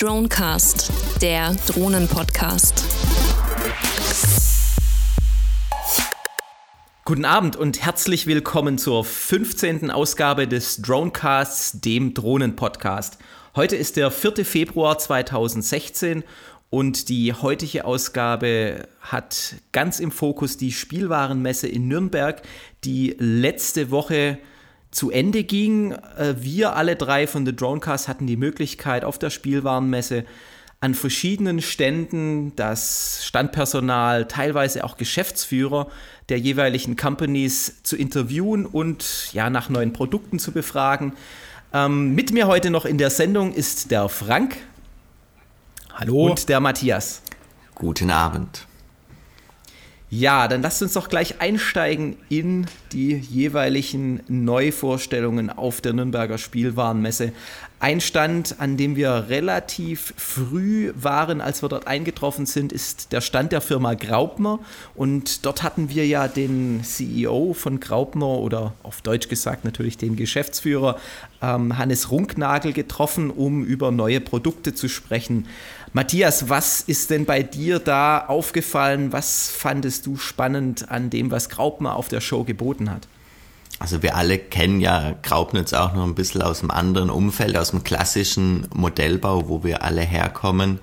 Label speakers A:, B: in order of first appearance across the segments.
A: Dronecast, der Drohnen-Podcast.
B: Guten Abend und herzlich willkommen zur 15. Ausgabe des Dronecasts, dem Drohnen-Podcast. Heute ist der 4. Februar 2016 und die heutige Ausgabe hat ganz im Fokus die Spielwarenmesse in Nürnberg, die letzte Woche zu Ende ging. Äh, wir alle drei von The Dronecast hatten die Möglichkeit, auf der Spielwarenmesse an verschiedenen Ständen das Standpersonal, teilweise auch Geschäftsführer der jeweiligen Companies zu interviewen und ja, nach neuen Produkten zu befragen. Ähm, mit mir heute noch in der Sendung ist der Frank. Hallo. Und der Matthias.
C: Guten Abend.
B: Ja, dann lasst uns doch gleich einsteigen in die jeweiligen Neuvorstellungen auf der Nürnberger Spielwarenmesse. Ein Stand, an dem wir relativ früh waren, als wir dort eingetroffen sind, ist der Stand der Firma Graupner. Und dort hatten wir ja den CEO von Graupner oder auf Deutsch gesagt natürlich den Geschäftsführer ähm, Hannes Runknagel getroffen, um über neue Produkte zu sprechen. Matthias, was ist denn bei dir da aufgefallen? Was fandest du spannend an dem, was Graupner auf der Show geboten hat?
C: Also wir alle kennen ja Graupnitz auch noch ein bisschen aus dem anderen Umfeld, aus dem klassischen Modellbau, wo wir alle herkommen.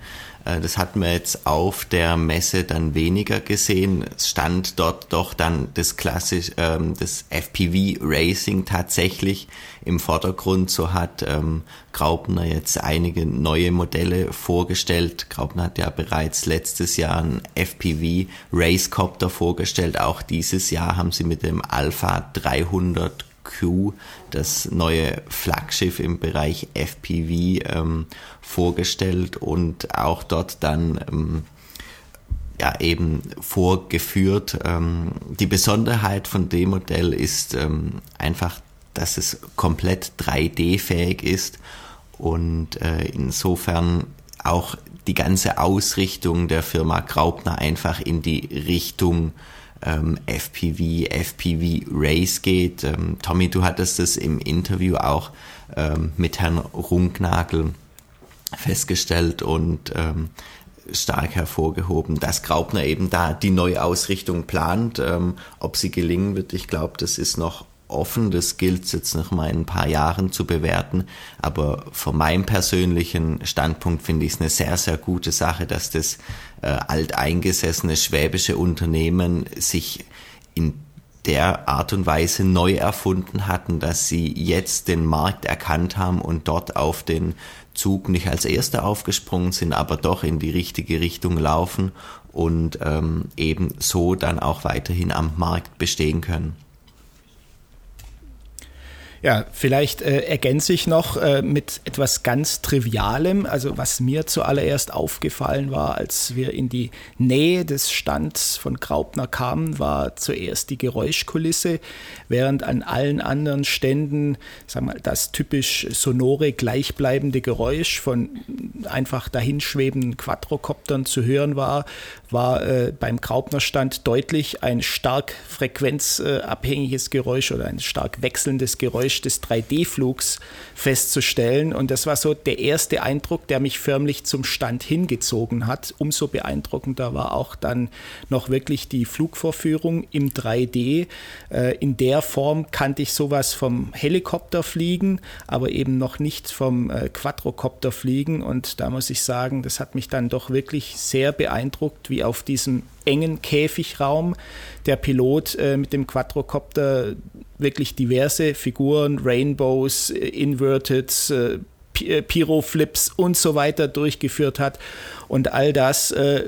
C: Äh, das hatten wir jetzt auf der Messe dann weniger gesehen. Es stand dort doch dann das klassisch, ähm, das FPV Racing tatsächlich im Vordergrund. So hat ähm, Graupner jetzt einige neue Modelle vorgestellt. Graupner hat ja bereits letztes Jahr einen FPV Racecopter vorgestellt. Auch dieses Jahr haben sie mit dem Alpha 300 Q, das neue Flaggschiff im Bereich FPV, ähm, vorgestellt und auch dort dann ähm, ja eben vorgeführt. Ähm, die Besonderheit von dem Modell ist ähm, einfach, dass es komplett 3D-fähig ist und äh, insofern auch die ganze Ausrichtung der Firma Graupner einfach in die Richtung ähm, FPV, FPV Race geht. Ähm, Tommy, du hattest es im Interview auch ähm, mit Herrn Runknagel festgestellt und ähm, stark hervorgehoben, dass Graupner eben da die Neuausrichtung plant. Ähm, ob sie gelingen wird, ich glaube, das ist noch offen. Das gilt jetzt noch mal in ein paar Jahren zu bewerten. Aber von meinem persönlichen Standpunkt finde ich es eine sehr, sehr gute Sache, dass das äh, alteingesessene schwäbische Unternehmen sich in der Art und Weise neu erfunden hatten, dass sie jetzt den Markt erkannt haben und dort auf den Zug nicht als Erster aufgesprungen sind, aber doch in die richtige Richtung laufen und ähm, eben so dann auch weiterhin am Markt bestehen können.
D: Ja, vielleicht äh, ergänze ich noch äh, mit etwas ganz Trivialem. Also was mir zuallererst aufgefallen war, als wir in die Nähe des Stands von Graupner kamen, war zuerst die Geräuschkulisse, während an allen anderen Ständen, sag mal, das typisch sonore, gleichbleibende Geräusch von einfach dahinschwebenden Quadrocoptern zu hören war, war äh, beim Graupner-Stand deutlich ein stark frequenzabhängiges Geräusch oder ein stark wechselndes Geräusch des 3D-Flugs festzustellen. Und das war so der erste Eindruck, der mich förmlich zum Stand hingezogen hat. Umso beeindruckender war auch dann noch wirklich die Flugvorführung im 3D. Äh, in der Form kannte ich sowas vom Helikopterfliegen, aber eben noch nicht vom äh, Quadrocopterfliegen. Und da muss ich sagen, das hat mich dann doch wirklich sehr beeindruckt, wie wie auf diesem engen Käfigraum der Pilot äh, mit dem Quadrocopter wirklich diverse Figuren, Rainbows, äh, Inverted, äh, äh, Pyroflips und so weiter durchgeführt hat. Und all das äh,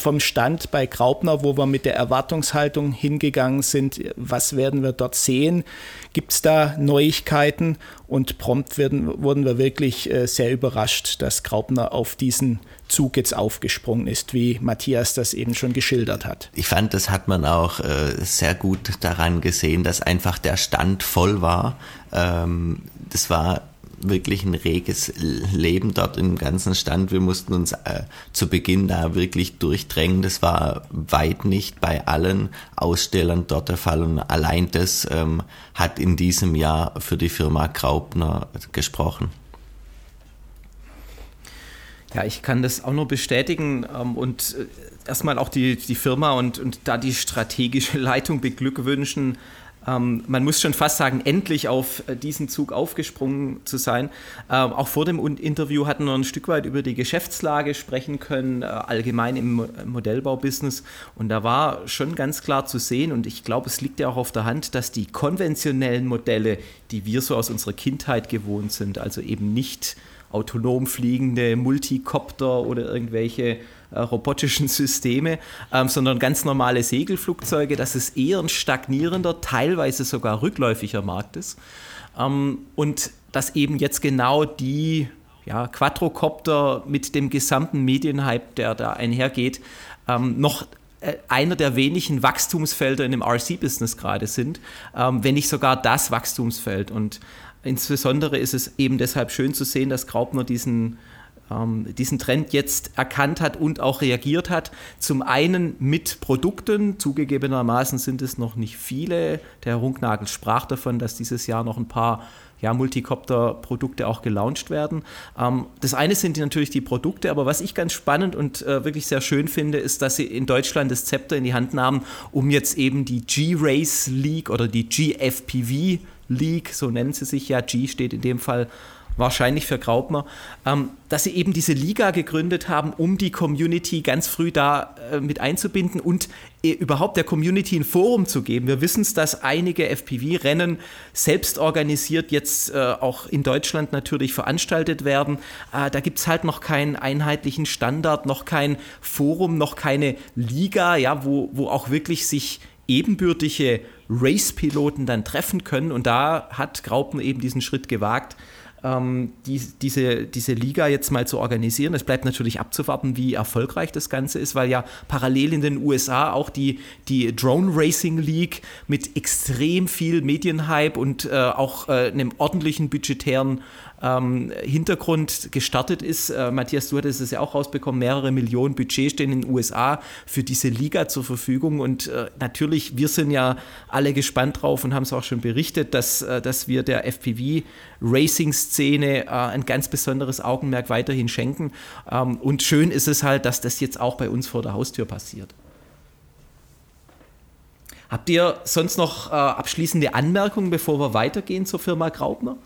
D: vom Stand bei Graupner, wo wir mit der Erwartungshaltung hingegangen sind, was werden wir dort sehen? Gibt es da Neuigkeiten? Und prompt werden, wurden wir wirklich äh, sehr überrascht, dass Graupner auf diesen Zug jetzt aufgesprungen ist, wie Matthias das eben schon geschildert hat.
C: Ich fand, das hat man auch äh, sehr gut daran gesehen, dass einfach der Stand voll war. Ähm, das war wirklich ein reges Leben dort im ganzen Stand. Wir mussten uns äh, zu Beginn da wirklich durchdrängen. Das war weit nicht bei allen Ausstellern dort der Fall. Und allein das ähm, hat in diesem Jahr für die Firma Graupner gesprochen.
B: Ja, ich kann das auch nur bestätigen ähm, und äh, erstmal auch die, die Firma und, und da die strategische Leitung beglückwünschen. Ähm, man muss schon fast sagen, endlich auf äh, diesen Zug aufgesprungen zu sein. Ähm, auch vor dem Interview hatten wir ein Stück weit über die Geschäftslage sprechen können, äh, allgemein im Modellbaubusiness. Und da war schon ganz klar zu sehen, und ich glaube, es liegt ja auch auf der Hand, dass die konventionellen Modelle, die wir so aus unserer Kindheit gewohnt sind, also eben nicht autonom fliegende Multicopter oder irgendwelche äh, robotischen Systeme, ähm, sondern ganz normale Segelflugzeuge, dass es eher ein stagnierender, teilweise sogar rückläufiger Markt ist. Ähm, und dass eben jetzt genau die ja, Quadrocopter mit dem gesamten Medienhype, der da einhergeht, ähm, noch äh, einer der wenigen Wachstumsfelder in dem RC-Business gerade sind, ähm, wenn nicht sogar das Wachstumsfeld. Und insbesondere ist es eben deshalb schön zu sehen, dass Graupner diesen ähm, diesen Trend jetzt erkannt hat und auch reagiert hat. Zum einen mit Produkten, zugegebenermaßen sind es noch nicht viele. Der Herr Runknagel sprach davon, dass dieses Jahr noch ein paar ja, Multicopter-Produkte auch gelauncht werden. Ähm, das eine sind natürlich die Produkte, aber was ich ganz spannend und äh, wirklich sehr schön finde, ist, dass sie in Deutschland das Zepter in die Hand nahmen, um jetzt eben die G-Race League oder die GFPV League, so nennen sie sich ja, G steht in dem Fall wahrscheinlich für Graupner, ähm, dass sie eben diese Liga gegründet haben, um die Community ganz früh da äh, mit einzubinden und äh, überhaupt der Community ein Forum zu geben. Wir wissen es, dass einige FPV-Rennen selbst organisiert jetzt äh, auch in Deutschland natürlich veranstaltet werden. Äh, da gibt es halt noch keinen einheitlichen Standard, noch kein Forum, noch keine Liga, ja, wo, wo auch wirklich sich ebenbürtige Race-Piloten dann treffen können. Und da hat Graupen eben diesen Schritt gewagt, ähm, die, diese, diese Liga jetzt mal zu organisieren. Es bleibt natürlich abzuwarten, wie erfolgreich das Ganze ist, weil ja parallel in den USA auch die, die Drone Racing League mit extrem viel Medienhype und äh, auch äh, einem ordentlichen budgetären ähm, Hintergrund gestartet ist. Äh, Matthias, du hattest es ja auch rausbekommen, mehrere Millionen Budget stehen in den USA für diese Liga zur Verfügung und äh, natürlich, wir sind ja alle gespannt drauf und haben es auch schon berichtet, dass, äh, dass wir der FPV-Racing-Szene äh, ein ganz besonderes Augenmerk weiterhin schenken ähm, und schön ist es halt, dass das jetzt auch bei uns vor der Haustür passiert. Habt ihr sonst noch äh, abschließende Anmerkungen, bevor wir weitergehen zur Firma Graubner?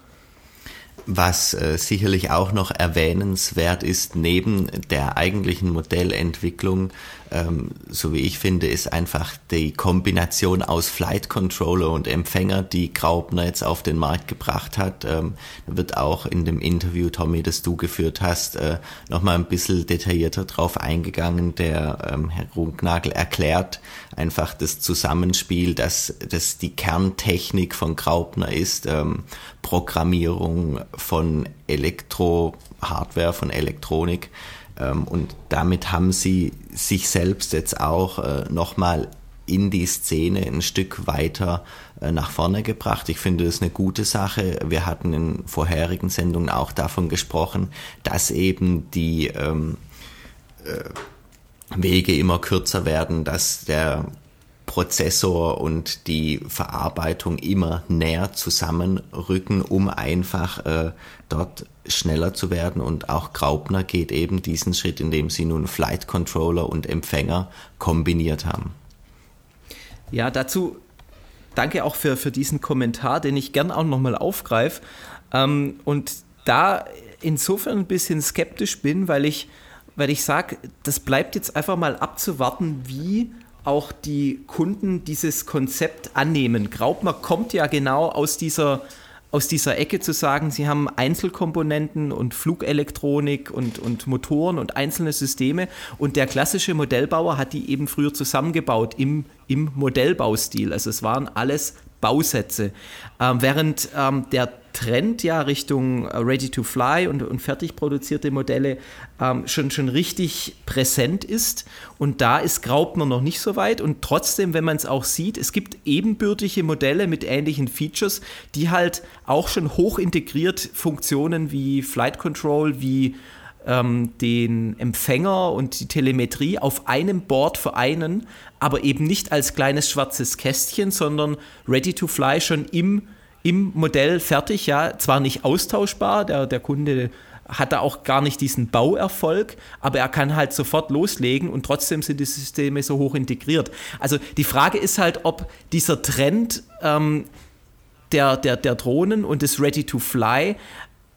C: Was äh, sicherlich auch noch erwähnenswert ist, neben der eigentlichen Modellentwicklung, ähm, so wie ich finde, ist einfach die Kombination aus Flight Controller und Empfänger, die Graupner jetzt auf den Markt gebracht hat. Ähm, wird auch in dem Interview, Tommy, das du geführt hast, äh, nochmal ein bisschen detaillierter drauf eingegangen. Der ähm, Herr Runknagel erklärt einfach das Zusammenspiel, dass das die Kerntechnik von Graupner ist, ähm, Programmierung von Elektro-Hardware, von Elektronik. Ähm, und damit haben sie sich selbst jetzt auch äh, nochmal in die Szene ein Stück weiter äh, nach vorne gebracht. Ich finde das eine gute Sache. Wir hatten in vorherigen Sendungen auch davon gesprochen, dass eben die ähm, äh, Wege immer kürzer werden, dass der Prozessor und die Verarbeitung immer näher zusammenrücken, um einfach äh, dort schneller zu werden. Und auch Graupner geht eben diesen Schritt, indem sie nun Flight Controller und Empfänger kombiniert haben.
B: Ja, dazu danke auch für, für diesen Kommentar, den ich gern auch nochmal aufgreife. Ähm, und da insofern ein bisschen skeptisch bin, weil ich, weil ich sage, das bleibt jetzt einfach mal abzuwarten, wie auch die Kunden dieses Konzept annehmen. Graubner kommt ja genau aus dieser, aus dieser Ecke zu sagen, sie haben Einzelkomponenten und Flugelektronik und, und Motoren und einzelne Systeme und der klassische Modellbauer hat die eben früher zusammengebaut im, im Modellbaustil. Also es waren alles Bausätze. Ähm, während ähm, der Trend ja Richtung äh, Ready-to-Fly und, und fertig produzierte Modelle ähm, schon, schon richtig präsent ist. Und da ist Graupner noch nicht so weit. Und trotzdem, wenn man es auch sieht, es gibt ebenbürtige Modelle mit ähnlichen Features, die halt auch schon hoch integriert Funktionen wie Flight Control, wie ähm, den Empfänger und die Telemetrie auf einem Board vereinen, aber eben nicht als kleines schwarzes Kästchen, sondern ready to fly schon im im Modell fertig, ja, zwar nicht austauschbar, der, der Kunde hat er auch gar nicht diesen Bauerfolg, aber er kann halt sofort loslegen und trotzdem sind die Systeme so hoch integriert. Also die Frage ist halt, ob dieser Trend ähm, der, der, der Drohnen und des Ready to Fly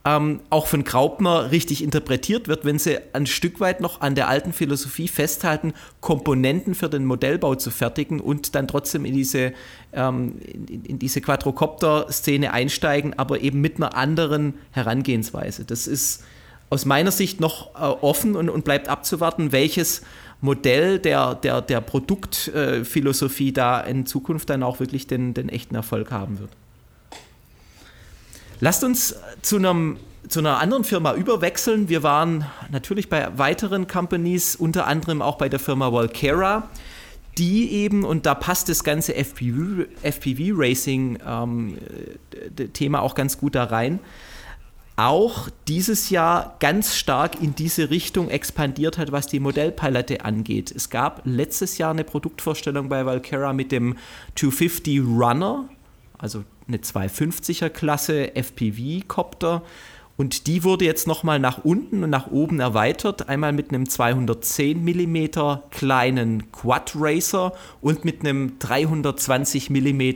B: ähm, auch von Graupner richtig interpretiert wird, wenn sie ein Stück weit noch an der alten Philosophie festhalten, Komponenten für den Modellbau zu fertigen und dann trotzdem in diese, ähm, in, in, diese Quadrocopter-Szene einsteigen, aber eben mit einer anderen Herangehensweise. Das ist aus meiner Sicht noch äh, offen und, und bleibt abzuwarten, welches Modell der, der, der Produktphilosophie äh, da in Zukunft dann auch wirklich den, den echten Erfolg haben wird. Lasst uns zu einem zu einer anderen Firma überwechseln. Wir waren natürlich bei weiteren Companies, unter anderem auch bei der Firma Volcara, die eben, und da passt das ganze FPV-Racing-Thema ähm, auch ganz gut da rein, auch dieses Jahr ganz stark in diese Richtung expandiert hat, was die Modellpalette angeht. Es gab letztes Jahr eine Produktvorstellung bei Valcara mit dem 250 Runner, also eine 250er Klasse FPV-Copter. Und die wurde jetzt nochmal nach unten und nach oben erweitert. Einmal mit einem 210 mm kleinen Quad Racer und mit einem 320 mm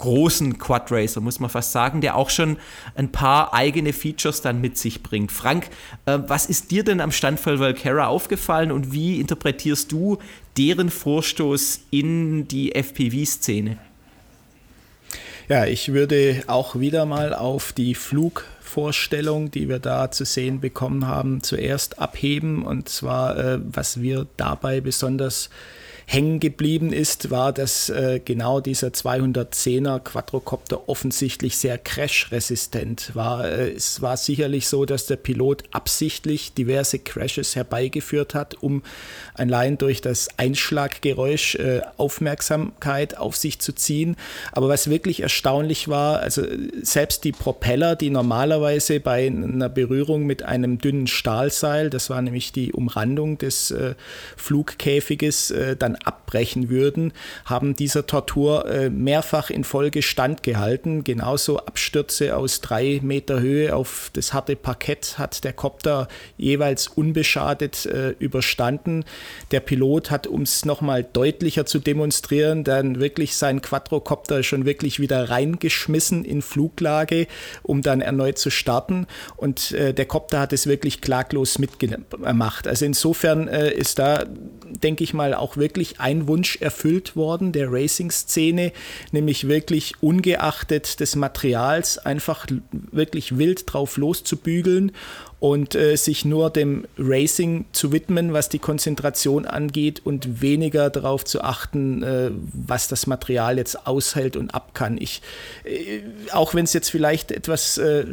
B: großen Quad Racer, muss man fast sagen, der auch schon ein paar eigene Features dann mit sich bringt. Frank, äh, was ist dir denn am Standfall Valcara aufgefallen und wie interpretierst du deren Vorstoß in die FPV-Szene?
D: Ja, ich würde auch wieder mal auf die Flugvorstellung, die wir da zu sehen bekommen haben, zuerst abheben. Und zwar, äh, was wir dabei besonders hängen geblieben ist, war, dass äh, genau dieser 210er Quadrocopter offensichtlich sehr crash-resistent war. Äh, es war sicherlich so, dass der Pilot absichtlich diverse Crashes herbeigeführt hat, um allein durch das Einschlaggeräusch äh, Aufmerksamkeit auf sich zu ziehen. Aber was wirklich erstaunlich war, also selbst die Propeller, die normalerweise bei einer Berührung mit einem dünnen Stahlseil, das war nämlich die Umrandung des äh, Flugkäfiges, äh, dann abbrechen würden, haben dieser Tortur äh, mehrfach in Folge standgehalten. Genauso Abstürze aus drei Meter Höhe auf das harte Parkett hat der Kopter jeweils unbeschadet äh, überstanden. Der Pilot hat, um es nochmal deutlicher zu demonstrieren, dann wirklich seinen Quadrocopter schon wirklich wieder reingeschmissen in Fluglage, um dann erneut zu starten. Und äh, der Kopter hat es wirklich klaglos mitgemacht. Also insofern ist da, denke ich mal, auch wirklich wirklich ein Wunsch erfüllt worden der Racing-Szene, nämlich wirklich ungeachtet des Materials einfach wirklich wild drauf loszubügeln und äh, sich nur dem Racing zu widmen, was die Konzentration angeht und weniger darauf zu achten, äh, was das Material jetzt aushält und ab kann. Ich, äh, auch wenn es jetzt vielleicht etwas äh,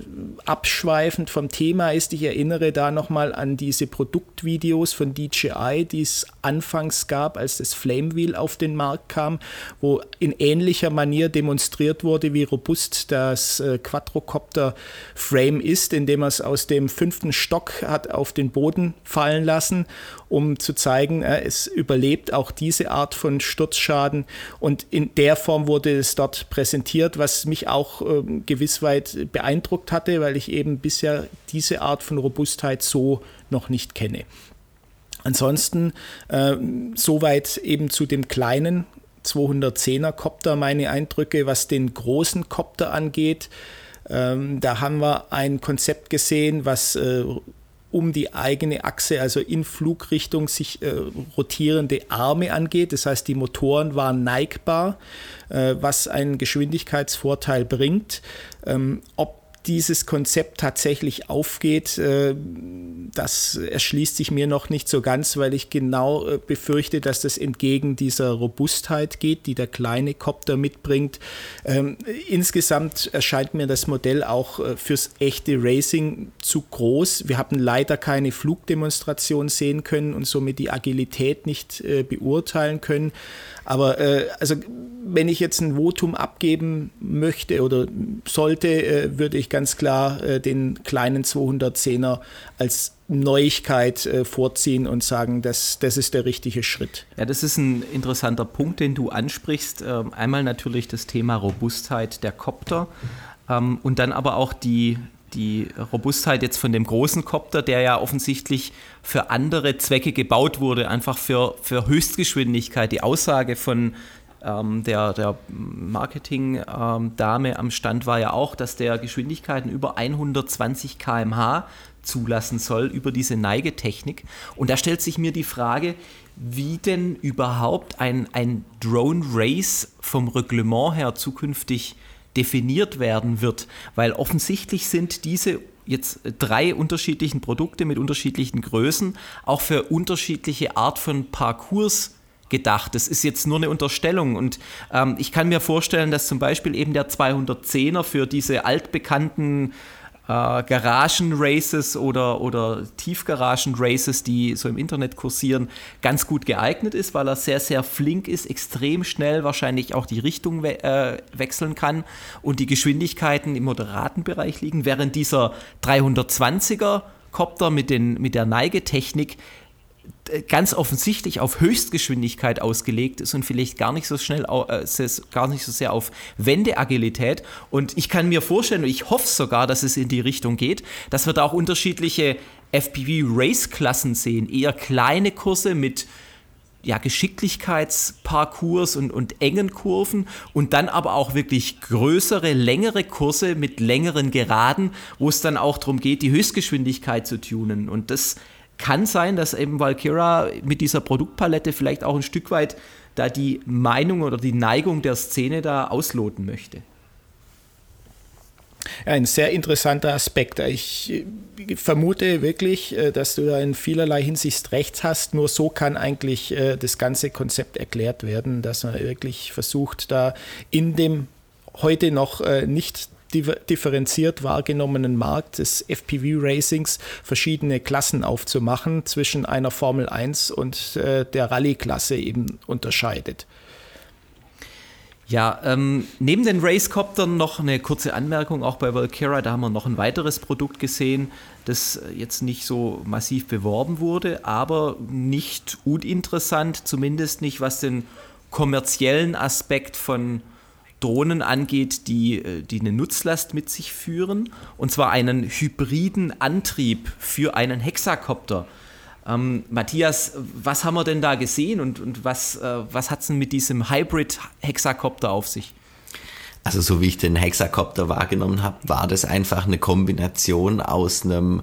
D: abschweifend vom Thema ist, ich erinnere da nochmal an diese Produktvideos von DJI, die es anfangs gab, als das Flamewheel auf den Markt kam, wo in ähnlicher Manier demonstriert wurde, wie robust das äh, Quadrocopter Frame ist, indem man es aus dem 5 fünften Stock hat auf den Boden fallen lassen, um zu zeigen, äh, es überlebt auch diese Art von Sturzschaden. Und in der Form wurde es dort präsentiert, was mich auch äh, gewiss weit beeindruckt hatte, weil ich eben bisher diese Art von Robustheit so noch nicht kenne. Ansonsten äh, soweit eben zu dem kleinen 210er Kopter meine Eindrücke, was den großen Kopter angeht. Ähm, da haben wir ein Konzept gesehen, was äh, um die eigene Achse, also in Flugrichtung sich äh, rotierende Arme angeht. Das heißt, die Motoren waren neigbar, äh, was einen Geschwindigkeitsvorteil bringt. Ähm, ob dieses Konzept tatsächlich aufgeht, äh, das erschließt sich mir noch nicht so ganz, weil ich genau äh, befürchte, dass das entgegen dieser Robustheit geht, die der kleine Copter mitbringt. Ähm, insgesamt erscheint mir das Modell auch äh, fürs echte Racing zu groß. Wir haben leider keine Flugdemonstration sehen können und somit die Agilität nicht beurteilen können. Aber also wenn ich jetzt ein Votum abgeben möchte oder sollte, würde ich ganz klar äh, den kleinen 210er als Neuigkeit äh, vorziehen und sagen, das, das ist der richtige Schritt.
B: Ja, das ist ein interessanter Punkt, den du ansprichst. Ähm, einmal natürlich das Thema Robustheit der Copter ähm, und dann aber auch die die Robustheit jetzt von dem großen Copter, der ja offensichtlich für andere Zwecke gebaut wurde, einfach für, für Höchstgeschwindigkeit. Die Aussage von ähm, der, der Marketing-Dame ähm, am Stand war ja auch, dass der Geschwindigkeiten über 120 km/h zulassen soll über diese Neigetechnik. Und da stellt sich mir die Frage, wie denn überhaupt ein, ein Drone Race vom Reglement her zukünftig definiert werden wird, weil offensichtlich sind diese jetzt drei unterschiedlichen Produkte mit unterschiedlichen Größen auch für unterschiedliche Art von Parcours gedacht. Das ist jetzt nur eine Unterstellung und ähm, ich kann mir vorstellen, dass zum Beispiel eben der 210er für diese altbekannten äh, Garagen-Races oder, oder Tiefgaragen-Races, die so im Internet kursieren, ganz gut geeignet ist, weil er sehr, sehr flink ist, extrem schnell wahrscheinlich auch die Richtung we äh, wechseln kann und die Geschwindigkeiten im moderaten Bereich liegen, während dieser 320er Copter mit, den, mit der Neigetechnik ganz offensichtlich auf Höchstgeschwindigkeit ausgelegt ist und vielleicht gar nicht so schnell, äh, gar nicht so sehr auf Wendeagilität. Und ich kann mir vorstellen, und ich hoffe sogar, dass es in die Richtung geht, dass wir da auch unterschiedliche FPV-Race-Klassen sehen. Eher kleine Kurse mit ja, Geschicklichkeitsparcours und, und engen Kurven und dann aber auch wirklich größere, längere Kurse mit längeren Geraden, wo es dann auch darum geht, die Höchstgeschwindigkeit zu tunen. Und das kann sein, dass eben Valkyra mit dieser Produktpalette vielleicht auch ein Stück weit da die Meinung oder die Neigung der Szene da ausloten möchte.
D: ein sehr interessanter Aspekt. Ich vermute wirklich, äh, dass du da in vielerlei Hinsicht recht hast. Nur so kann eigentlich äh, das ganze Konzept erklärt werden, dass man wirklich versucht, da in dem heute noch äh, nicht differenziert wahrgenommenen Markt des FPV-Racings verschiedene Klassen aufzumachen, zwischen einer Formel 1 und äh, der Rallye-Klasse eben unterscheidet.
B: Ja, ähm, neben den Racecoptern noch eine kurze Anmerkung, auch bei Valkyra, da haben wir noch ein weiteres Produkt gesehen, das jetzt nicht so massiv beworben wurde, aber nicht uninteressant, zumindest nicht was den kommerziellen Aspekt von Drohnen angeht, die, äh, die eine Nutzlast mit sich führen, und zwar einen hybriden Antrieb für einen Hexakopter. Ähm, Matthias, was haben wir denn da gesehen und, und was, äh, was hat es denn mit diesem Hybrid-Hexakopter auf sich?
C: Also so wie ich den Hexakopter wahrgenommen habe, war das einfach eine Kombination aus einem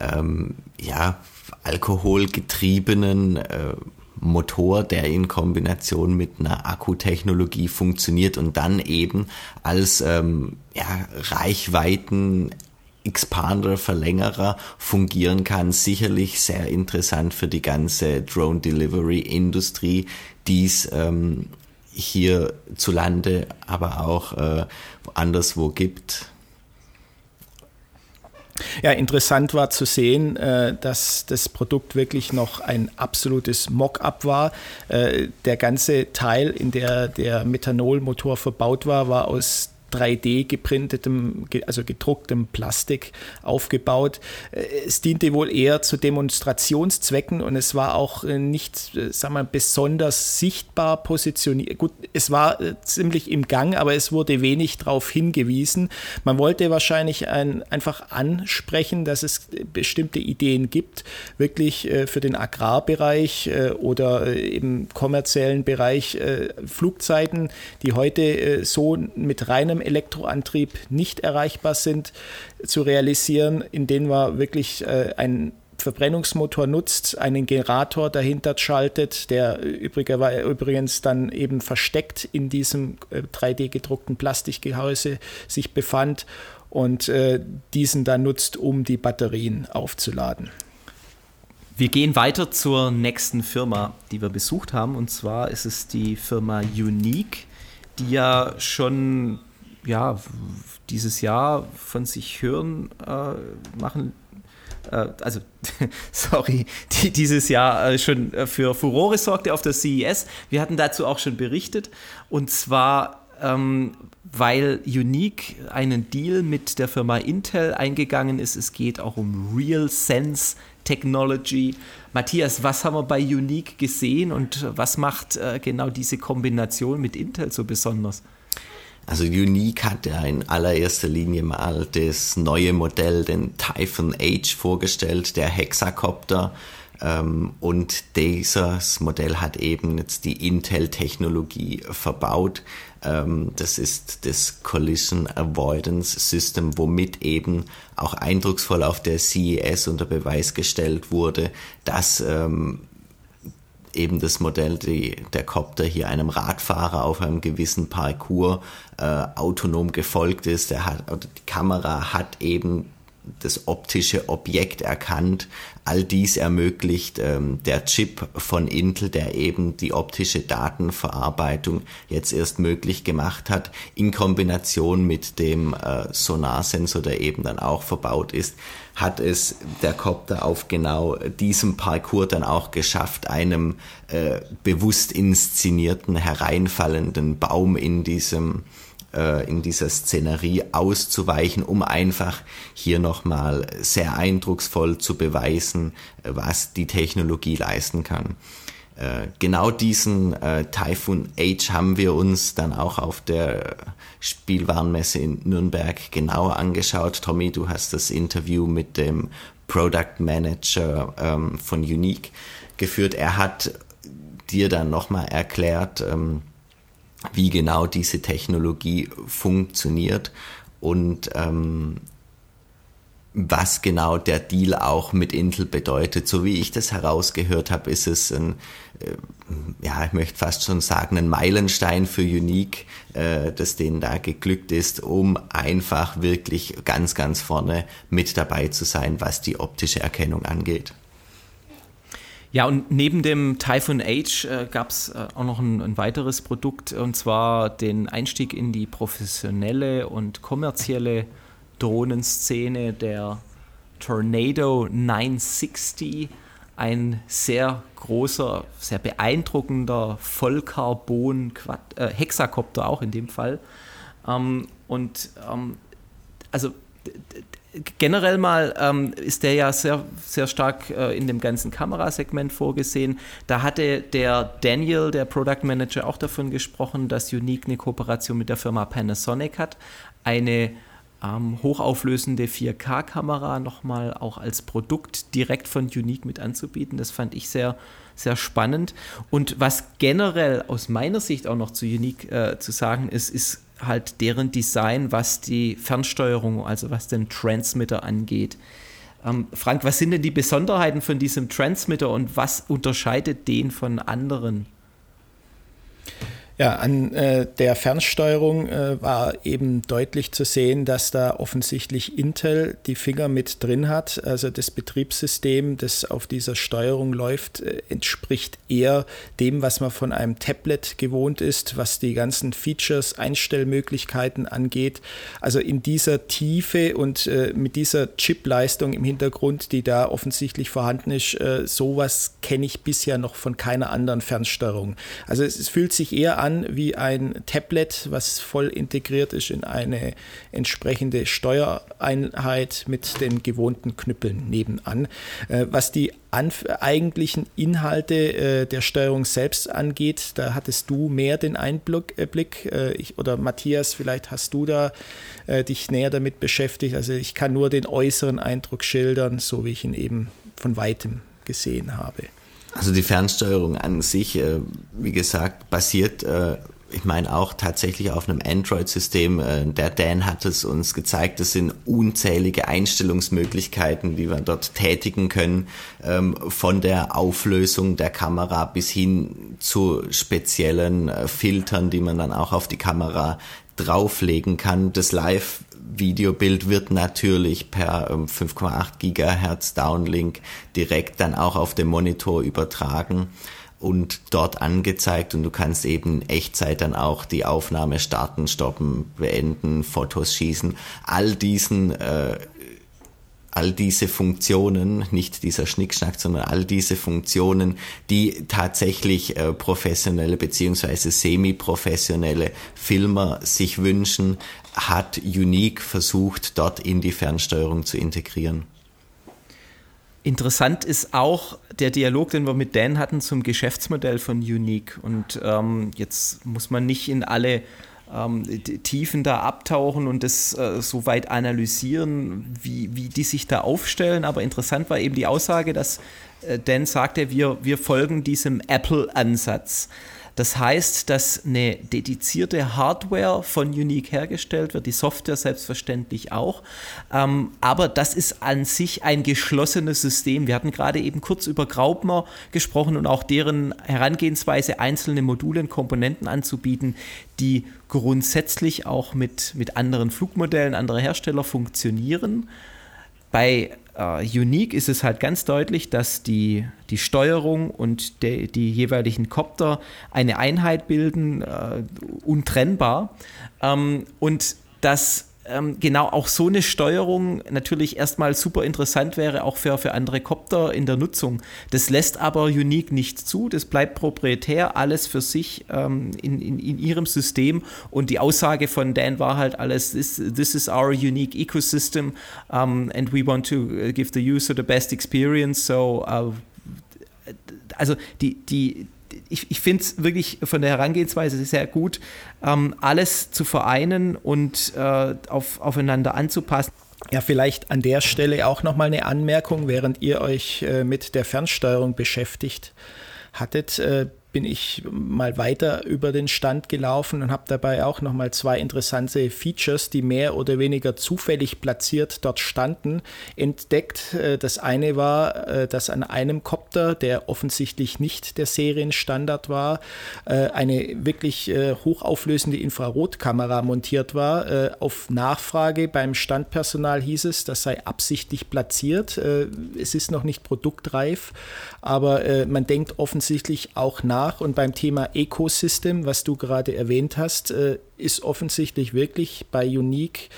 C: ähm, ja, alkoholgetriebenen äh, Motor, der in Kombination mit einer Akkutechnologie funktioniert und dann eben als ähm, ja, Reichweiten Expander, Verlängerer fungieren kann. Sicherlich sehr interessant für die ganze Drone Delivery Industrie, die es ähm, hier zu Lande, aber auch äh, anderswo gibt.
D: Ja, interessant war zu sehen, äh, dass das Produkt wirklich noch ein absolutes Mock-up war. Äh, der ganze Teil, in der der Methanolmotor verbaut war, war aus 3D geprintetem, also gedrucktem Plastik aufgebaut. Äh, es diente wohl eher zu Demonstrationszwecken und es war auch äh, nicht, äh, sagen wir, besonders sichtbar positioniert. Gut, es war ziemlich im Gang, aber es wurde wenig darauf hingewiesen. Man wollte wahrscheinlich ein, einfach ansprechen, dass es bestimmte Ideen gibt, wirklich für den Agrarbereich oder im kommerziellen Bereich Flugzeiten, die heute so mit reinem Elektroantrieb nicht erreichbar sind, zu realisieren, in denen man wirklich äh, einen Verbrennungsmotor nutzt, einen Generator dahinter schaltet, der übrigens dann eben versteckt in diesem 3D äh, gedruckten Plastikgehäuse sich befand und äh, diesen dann nutzt, um die Batterien aufzuladen.
B: Wir gehen weiter zur nächsten Firma, die wir besucht haben. Und zwar ist es die Firma Unique, die ja schon ja, dieses Jahr von sich hören äh, machen äh, also sorry, die dieses Jahr äh, schon äh, für Furore sorgte auf der CES. Wir hatten dazu auch schon berichtet und zwar ähm, weil Unique einen Deal mit der Firma Intel eingegangen ist. Es geht auch um Real Sense Technology. Matthias, was haben wir bei Unique gesehen und was macht äh, genau diese Kombination mit Intel so besonders?
C: Also Unique hat ja in allererster Linie mal das neue Modell, den Typhon H, vorgestellt, der Hexacopter. Ähm, und dieses Modell hat eben jetzt die Intel-Technologie verbaut. Ähm, das ist das Collision Avoidance System, womit eben auch eindrucksvoll auf der CES unter Beweis gestellt wurde, dass ähm, eben das Modell, die, der Copter hier einem Radfahrer auf einem gewissen Parcours äh, autonom gefolgt ist. Der hat, die Kamera hat eben das optische Objekt erkannt. All dies ermöglicht ähm, der Chip von Intel, der eben die optische Datenverarbeitung jetzt erst möglich gemacht hat, in Kombination mit dem äh, Sonarsensor, der eben dann auch verbaut ist, hat es der Copter auf genau diesem Parcours dann auch geschafft, einem äh, bewusst inszenierten, hereinfallenden Baum in diesem äh, in dieser Szenerie auszuweichen, um einfach hier nochmal sehr eindrucksvoll zu beweisen, was die Technologie leisten kann. Äh, genau diesen äh, Typhoon Age haben wir uns dann auch auf der Spielwarenmesse in Nürnberg genauer angeschaut. Tommy, du hast das Interview mit dem Product Manager ähm, von Unique geführt. Er hat dir dann nochmal erklärt, ähm, wie genau diese Technologie funktioniert und ähm, was genau der Deal auch mit Intel bedeutet. So wie ich das herausgehört habe, ist es ein, äh, ja, ich möchte fast schon sagen, ein Meilenstein für Unique, äh, dass denen da geglückt ist, um einfach wirklich ganz, ganz vorne mit dabei zu sein, was die optische Erkennung angeht.
B: Ja, und neben dem Typhoon H äh, gab es äh, auch noch ein, ein, weiteres Produkt, und zwar den Einstieg in die professionelle und kommerzielle Drohnenszene, der Tornado 960, ein sehr großer, sehr beeindruckender Vollcarbon äh, auch in dem Fall. Ähm, und ähm, also generell mal ähm, ist der ja sehr, sehr stark äh, in dem ganzen Kamerasegment vorgesehen. Da hatte der Daniel, der Product Manager, auch davon gesprochen, dass Unique eine Kooperation mit der Firma Panasonic hat. Eine ähm, hochauflösende 4K-Kamera nochmal auch als Produkt direkt von Unique mit anzubieten. Das fand ich sehr, sehr spannend. Und was generell aus meiner Sicht auch noch zu Unique äh, zu sagen ist, ist halt deren Design, was die Fernsteuerung, also was den Transmitter angeht. Ähm, Frank, was sind denn die Besonderheiten von diesem Transmitter und was unterscheidet den von anderen?
D: Ja, an äh, der Fernsteuerung äh, war eben deutlich zu sehen, dass da offensichtlich Intel die Finger mit drin hat. Also das Betriebssystem, das auf dieser Steuerung läuft, äh, entspricht eher dem, was man von einem Tablet gewohnt ist, was die ganzen Features, Einstellmöglichkeiten angeht. Also in dieser Tiefe und äh, mit dieser Chip-Leistung im Hintergrund, die da offensichtlich vorhanden ist, äh, sowas kenne ich bisher noch von keiner anderen Fernsteuerung. Also es, es fühlt sich eher an, an wie ein Tablet, was voll integriert ist in eine entsprechende Steuereinheit mit den gewohnten Knüppeln nebenan. Äh, was die eigentlichen Inhalte äh, der Steuerung selbst angeht, da hattest du mehr den Einblick, äh, ich, oder Matthias, vielleicht hast du da dich näher damit beschäftigt. Also ich kann nur den äußeren Eindruck schildern, so wie ich ihn eben von weitem gesehen habe.
C: Also die Fernsteuerung an sich, äh, wie gesagt, basiert, äh, ich meine auch tatsächlich auf einem Android-System. Äh, der Dan hat es uns gezeigt, es sind unzählige Einstellungsmöglichkeiten, die wir dort tätigen können, ähm, von der Auflösung der Kamera bis hin zu speziellen Filtern, die man dann auch auf die Kamera drauflegen kann. Das Live Videobild wird natürlich per 5,8 ähm, Gigahertz Downlink direkt dann auch auf dem Monitor übertragen und dort angezeigt und du kannst eben Echtzeit dann auch die Aufnahme starten, stoppen, beenden, Fotos schießen. All diesen äh, all diese Funktionen, nicht dieser Schnickschnack, sondern all diese Funktionen, die tatsächlich äh, professionelle beziehungsweise semi-professionelle Filmer sich wünschen, hat Unique versucht, dort in die Fernsteuerung zu integrieren.
B: Interessant ist auch der Dialog, den wir mit Dan hatten zum Geschäftsmodell von Unique. Und ähm, jetzt muss man nicht in alle ähm, Tiefen da abtauchen und das äh, so weit analysieren, wie, wie die sich da aufstellen. Aber interessant war eben die Aussage, dass äh, Dan sagte, wir, wir folgen diesem Apple-Ansatz. Das heißt, dass eine dedizierte Hardware von Unique hergestellt wird, die Software selbstverständlich auch. Ähm, aber das ist an sich ein geschlossenes System. Wir hatten gerade eben kurz über Graupner gesprochen und auch deren Herangehensweise, einzelne Module und Komponenten anzubieten, die grundsätzlich auch mit, mit anderen Flugmodellen anderer Hersteller funktionieren. Bei äh, Unique ist es halt ganz deutlich, dass die, die Steuerung und de, die jeweiligen Copter eine Einheit bilden, äh, untrennbar. Ähm, und dass genau auch so eine Steuerung natürlich erstmal super interessant wäre, auch für, für andere Copter in der Nutzung. Das lässt aber Unique nicht zu, das bleibt proprietär, alles für sich ähm, in, in, in ihrem System und die Aussage von Dan war halt alles, this, this is our unique ecosystem um, and we want to uh, give the user the best experience, so uh, also die, die, ich, ich finde es wirklich von der Herangehensweise sehr gut, ähm, alles zu vereinen und äh, auf, aufeinander anzupassen.
D: Ja, vielleicht an der Stelle auch nochmal eine Anmerkung, während ihr euch äh, mit der Fernsteuerung beschäftigt hattet. Äh, bin ich mal weiter über den Stand gelaufen und habe dabei auch nochmal zwei interessante Features, die mehr oder weniger zufällig platziert dort standen, entdeckt. Äh, das eine war, äh, dass an einem Kopter, der offensichtlich nicht der Serienstandard war, äh, eine wirklich hochauflösende Infrarotkamera montiert war. Auf Nachfrage beim Standpersonal hieß es, das sei absichtlich platziert. Es ist noch nicht produktreif, aber man denkt offensichtlich auch nach, nach. Und beim Thema Ecosystem, was du gerade erwähnt hast, äh, ist offensichtlich wirklich bei Unique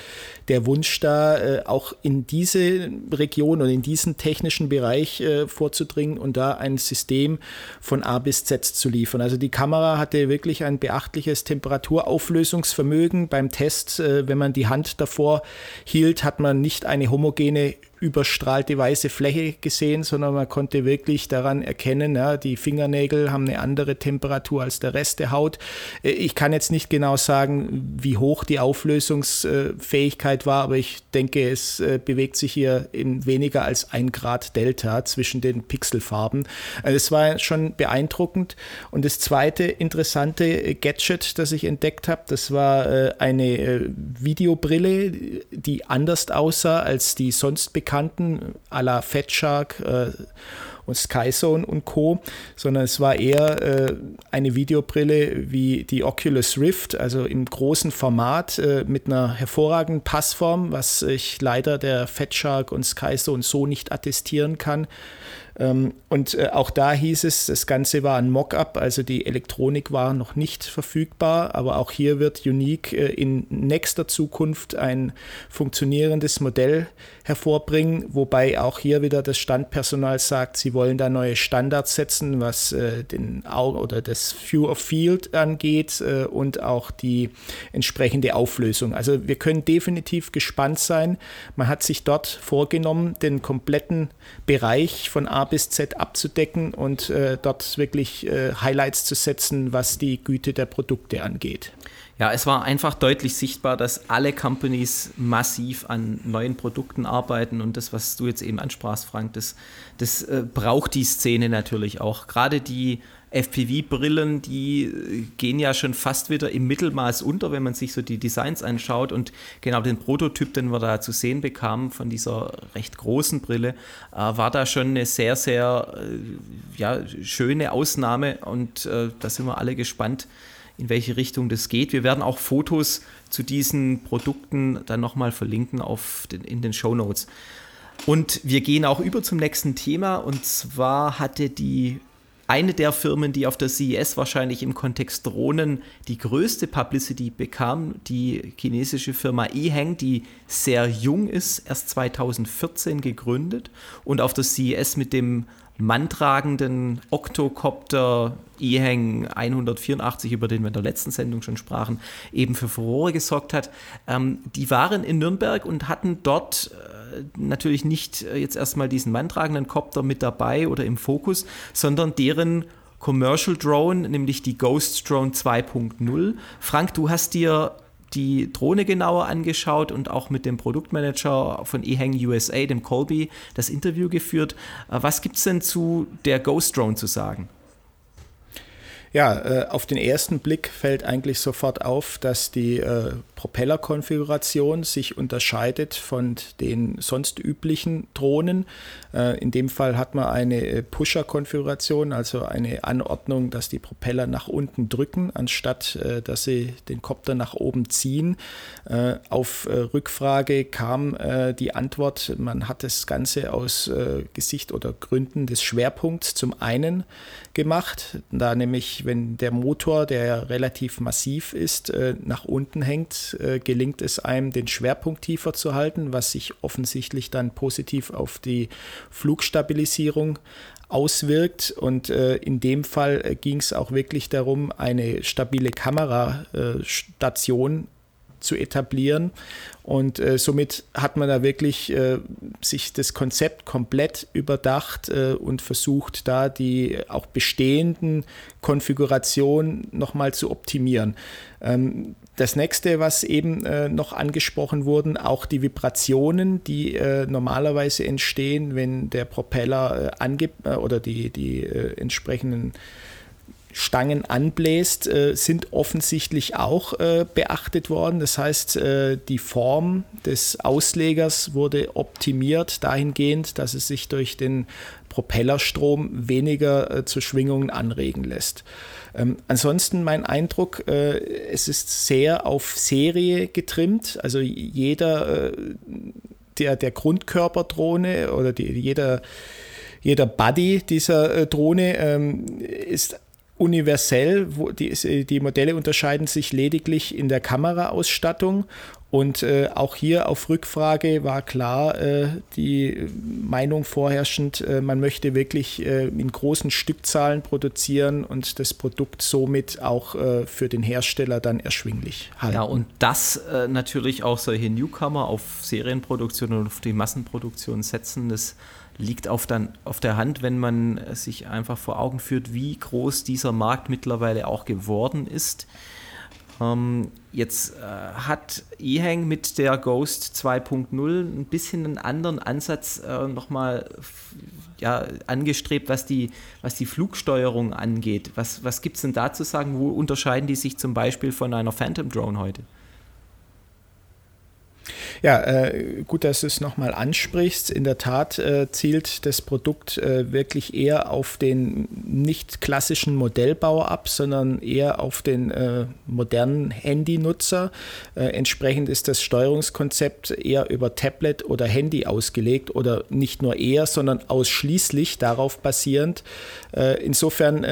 D: der Wunsch da, äh, auch in diese Region und in diesen technischen Bereich äh, vorzudringen und da ein System von A bis Z zu liefern. Also die Kamera hatte wirklich ein beachtliches Temperaturauflösungsvermögen. Beim Test, wenn man die Hand davor hielt, hat man nicht eine homogene überstrahlte weiße Fläche gesehen, sondern man konnte wirklich daran erkennen, ja, die Fingernägel haben eine andere Temperatur als der Rest der Haut. Äh, ich kann jetzt nicht genau sagen, wie hoch die Auflösungsfähigkeit war, aber ich denke, es äh, bewegt sich hier in weniger als ein Grad Delta zwischen den Pixelfarben. Also es war schon beeindruckend. Und das zweite interessante Gadget, das ich entdeckt habe, das war äh, eine Videobrille, die anders aussah als die sonst bekannten à la Fat Shark äh, und Skyzone und Co., sondern es war eher äh, eine Videobrille wie die Oculus Rift, also im großen Format äh, mit einer hervorragenden Passform, was ich leider der Fat Shark und Skyzone so nicht attestieren kann. Ähm, und äh, auch da hieß es, das Ganze war ein Mockup, also die Elektronik war noch nicht verfügbar, aber auch hier wird Unique äh, in nächster Zukunft ein funktionierendes Modell hervorbringen, wobei auch hier wieder das Standpersonal sagt, sie wollen da neue Standards setzen, was äh, den Auge oder das View of Field angeht und auch die entsprechende Auflösung. Also wir können definitiv gespannt sein. Man hat sich dort vorgenommen, den kompletten Bereich von A bis Z abzudecken und äh, dort wirklich äh, Highlights zu setzen, was die Güte der Produkte angeht.
B: Ja, es war einfach deutlich sichtbar, dass alle Companies massiv an neuen Produkten arbeiten und das, was du jetzt eben ansprachst, Frank, das, das äh, braucht die Szene natürlich auch. Gerade die FPV-Brillen, die äh, gehen ja schon fast wieder im Mittelmaß unter, wenn man sich so die Designs anschaut. Und genau den Prototyp, den wir da zu sehen bekamen von dieser recht großen Brille, äh, war da schon eine sehr, sehr äh, ja, schöne Ausnahme. Und äh, da sind wir alle gespannt, in welche Richtung das geht. Wir werden auch Fotos zu diesen Produkten dann nochmal verlinken auf den, in den Show Notes. Und wir gehen auch über zum nächsten Thema. Und zwar hatte die eine der Firmen, die auf der CES wahrscheinlich im Kontext Drohnen die größte Publicity bekam, die chinesische Firma eHang, die sehr jung ist, erst 2014 gegründet und auf der CES mit dem manntragenden Octocopter eHang 184, über den wir in der letzten Sendung schon sprachen, eben für Furore gesorgt hat. Ähm, die waren in Nürnberg und hatten dort äh, natürlich nicht äh, jetzt erstmal diesen manntragenden Copter mit dabei oder im Fokus, sondern deren Commercial Drone, nämlich die Ghost Drone 2.0. Frank, du hast dir die Drohne genauer angeschaut und auch mit dem Produktmanager von eHang USA, dem Colby, das Interview geführt. Äh, was gibt es denn zu der Ghost Drone zu sagen?
D: Ja, äh, auf den ersten Blick fällt eigentlich sofort auf, dass die äh, Propellerkonfiguration sich unterscheidet von den sonst üblichen Drohnen. Äh, in dem Fall hat man eine äh, Pusher-Konfiguration, also eine Anordnung, dass die Propeller nach unten drücken, anstatt äh, dass sie den Kopter nach oben ziehen. Auf Rückfrage kam die Antwort, man hat das Ganze aus Gesicht oder Gründen des Schwerpunkts zum einen gemacht, da nämlich wenn der Motor, der relativ massiv ist, nach unten hängt, äh, gelingt es einem, den Schwerpunkt tiefer zu halten, was sich offensichtlich dann positiv auf die Flugstabilisierung auswirkt. Und äh, in dem Fall ging es auch wirklich darum, eine stabile Kamerastation zu etablieren. Und äh, somit hat man da wirklich äh, sich das Konzept komplett überdacht äh, und versucht, da die auch bestehenden Konfigurationen nochmal zu optimieren. Ähm, das nächste, was eben äh, noch angesprochen wurden, auch die Vibrationen, die äh, normalerweise entstehen, wenn der Propeller äh, angibt oder die, die entsprechenden Stangen anbläst, äh, sind offensichtlich auch äh, beachtet worden. Das heißt, äh, die Form des Auslegers wurde optimiert dahingehend, dass es sich durch den Propellerstrom weniger äh, zu Schwingungen anregen lässt. Ähm, ansonsten mein Eindruck, äh, es ist sehr auf Serie getrimmt. Also jeder äh, der, der Grundkörperdrohne oder die, jeder jeder Buddy dieser Drohne ähm, ist universell. Wo die, die Modelle unterscheiden sich lediglich in der Kameraausstattung. Und äh, auch hier auf Rückfrage war klar äh, die Meinung vorherrschend, äh, man möchte wirklich äh, in großen Stückzahlen produzieren und das Produkt somit auch äh, für den Hersteller dann erschwinglich
B: halten. Ja, und das äh, natürlich auch solche Newcomer auf Serienproduktion und auf die Massenproduktion setzen, das liegt auf, dann, auf der Hand, wenn man sich einfach vor Augen führt, wie groß dieser Markt mittlerweile auch geworden ist. Ähm, jetzt äh, hat eHang mit der Ghost 2.0 ein bisschen einen anderen Ansatz äh, nochmal ja, angestrebt, was die, was die Flugsteuerung angeht. Was, was gibt es denn da zu sagen? Wo unterscheiden die sich zum Beispiel von einer Phantom Drone heute?
D: Ja, äh, gut, dass du es nochmal ansprichst. In der Tat äh, zielt das Produkt äh, wirklich eher auf den nicht klassischen Modellbau ab, sondern eher auf den äh, modernen Handynutzer. Äh, entsprechend ist das Steuerungskonzept eher über Tablet oder Handy ausgelegt oder nicht nur eher, sondern ausschließlich darauf basierend. Äh, insofern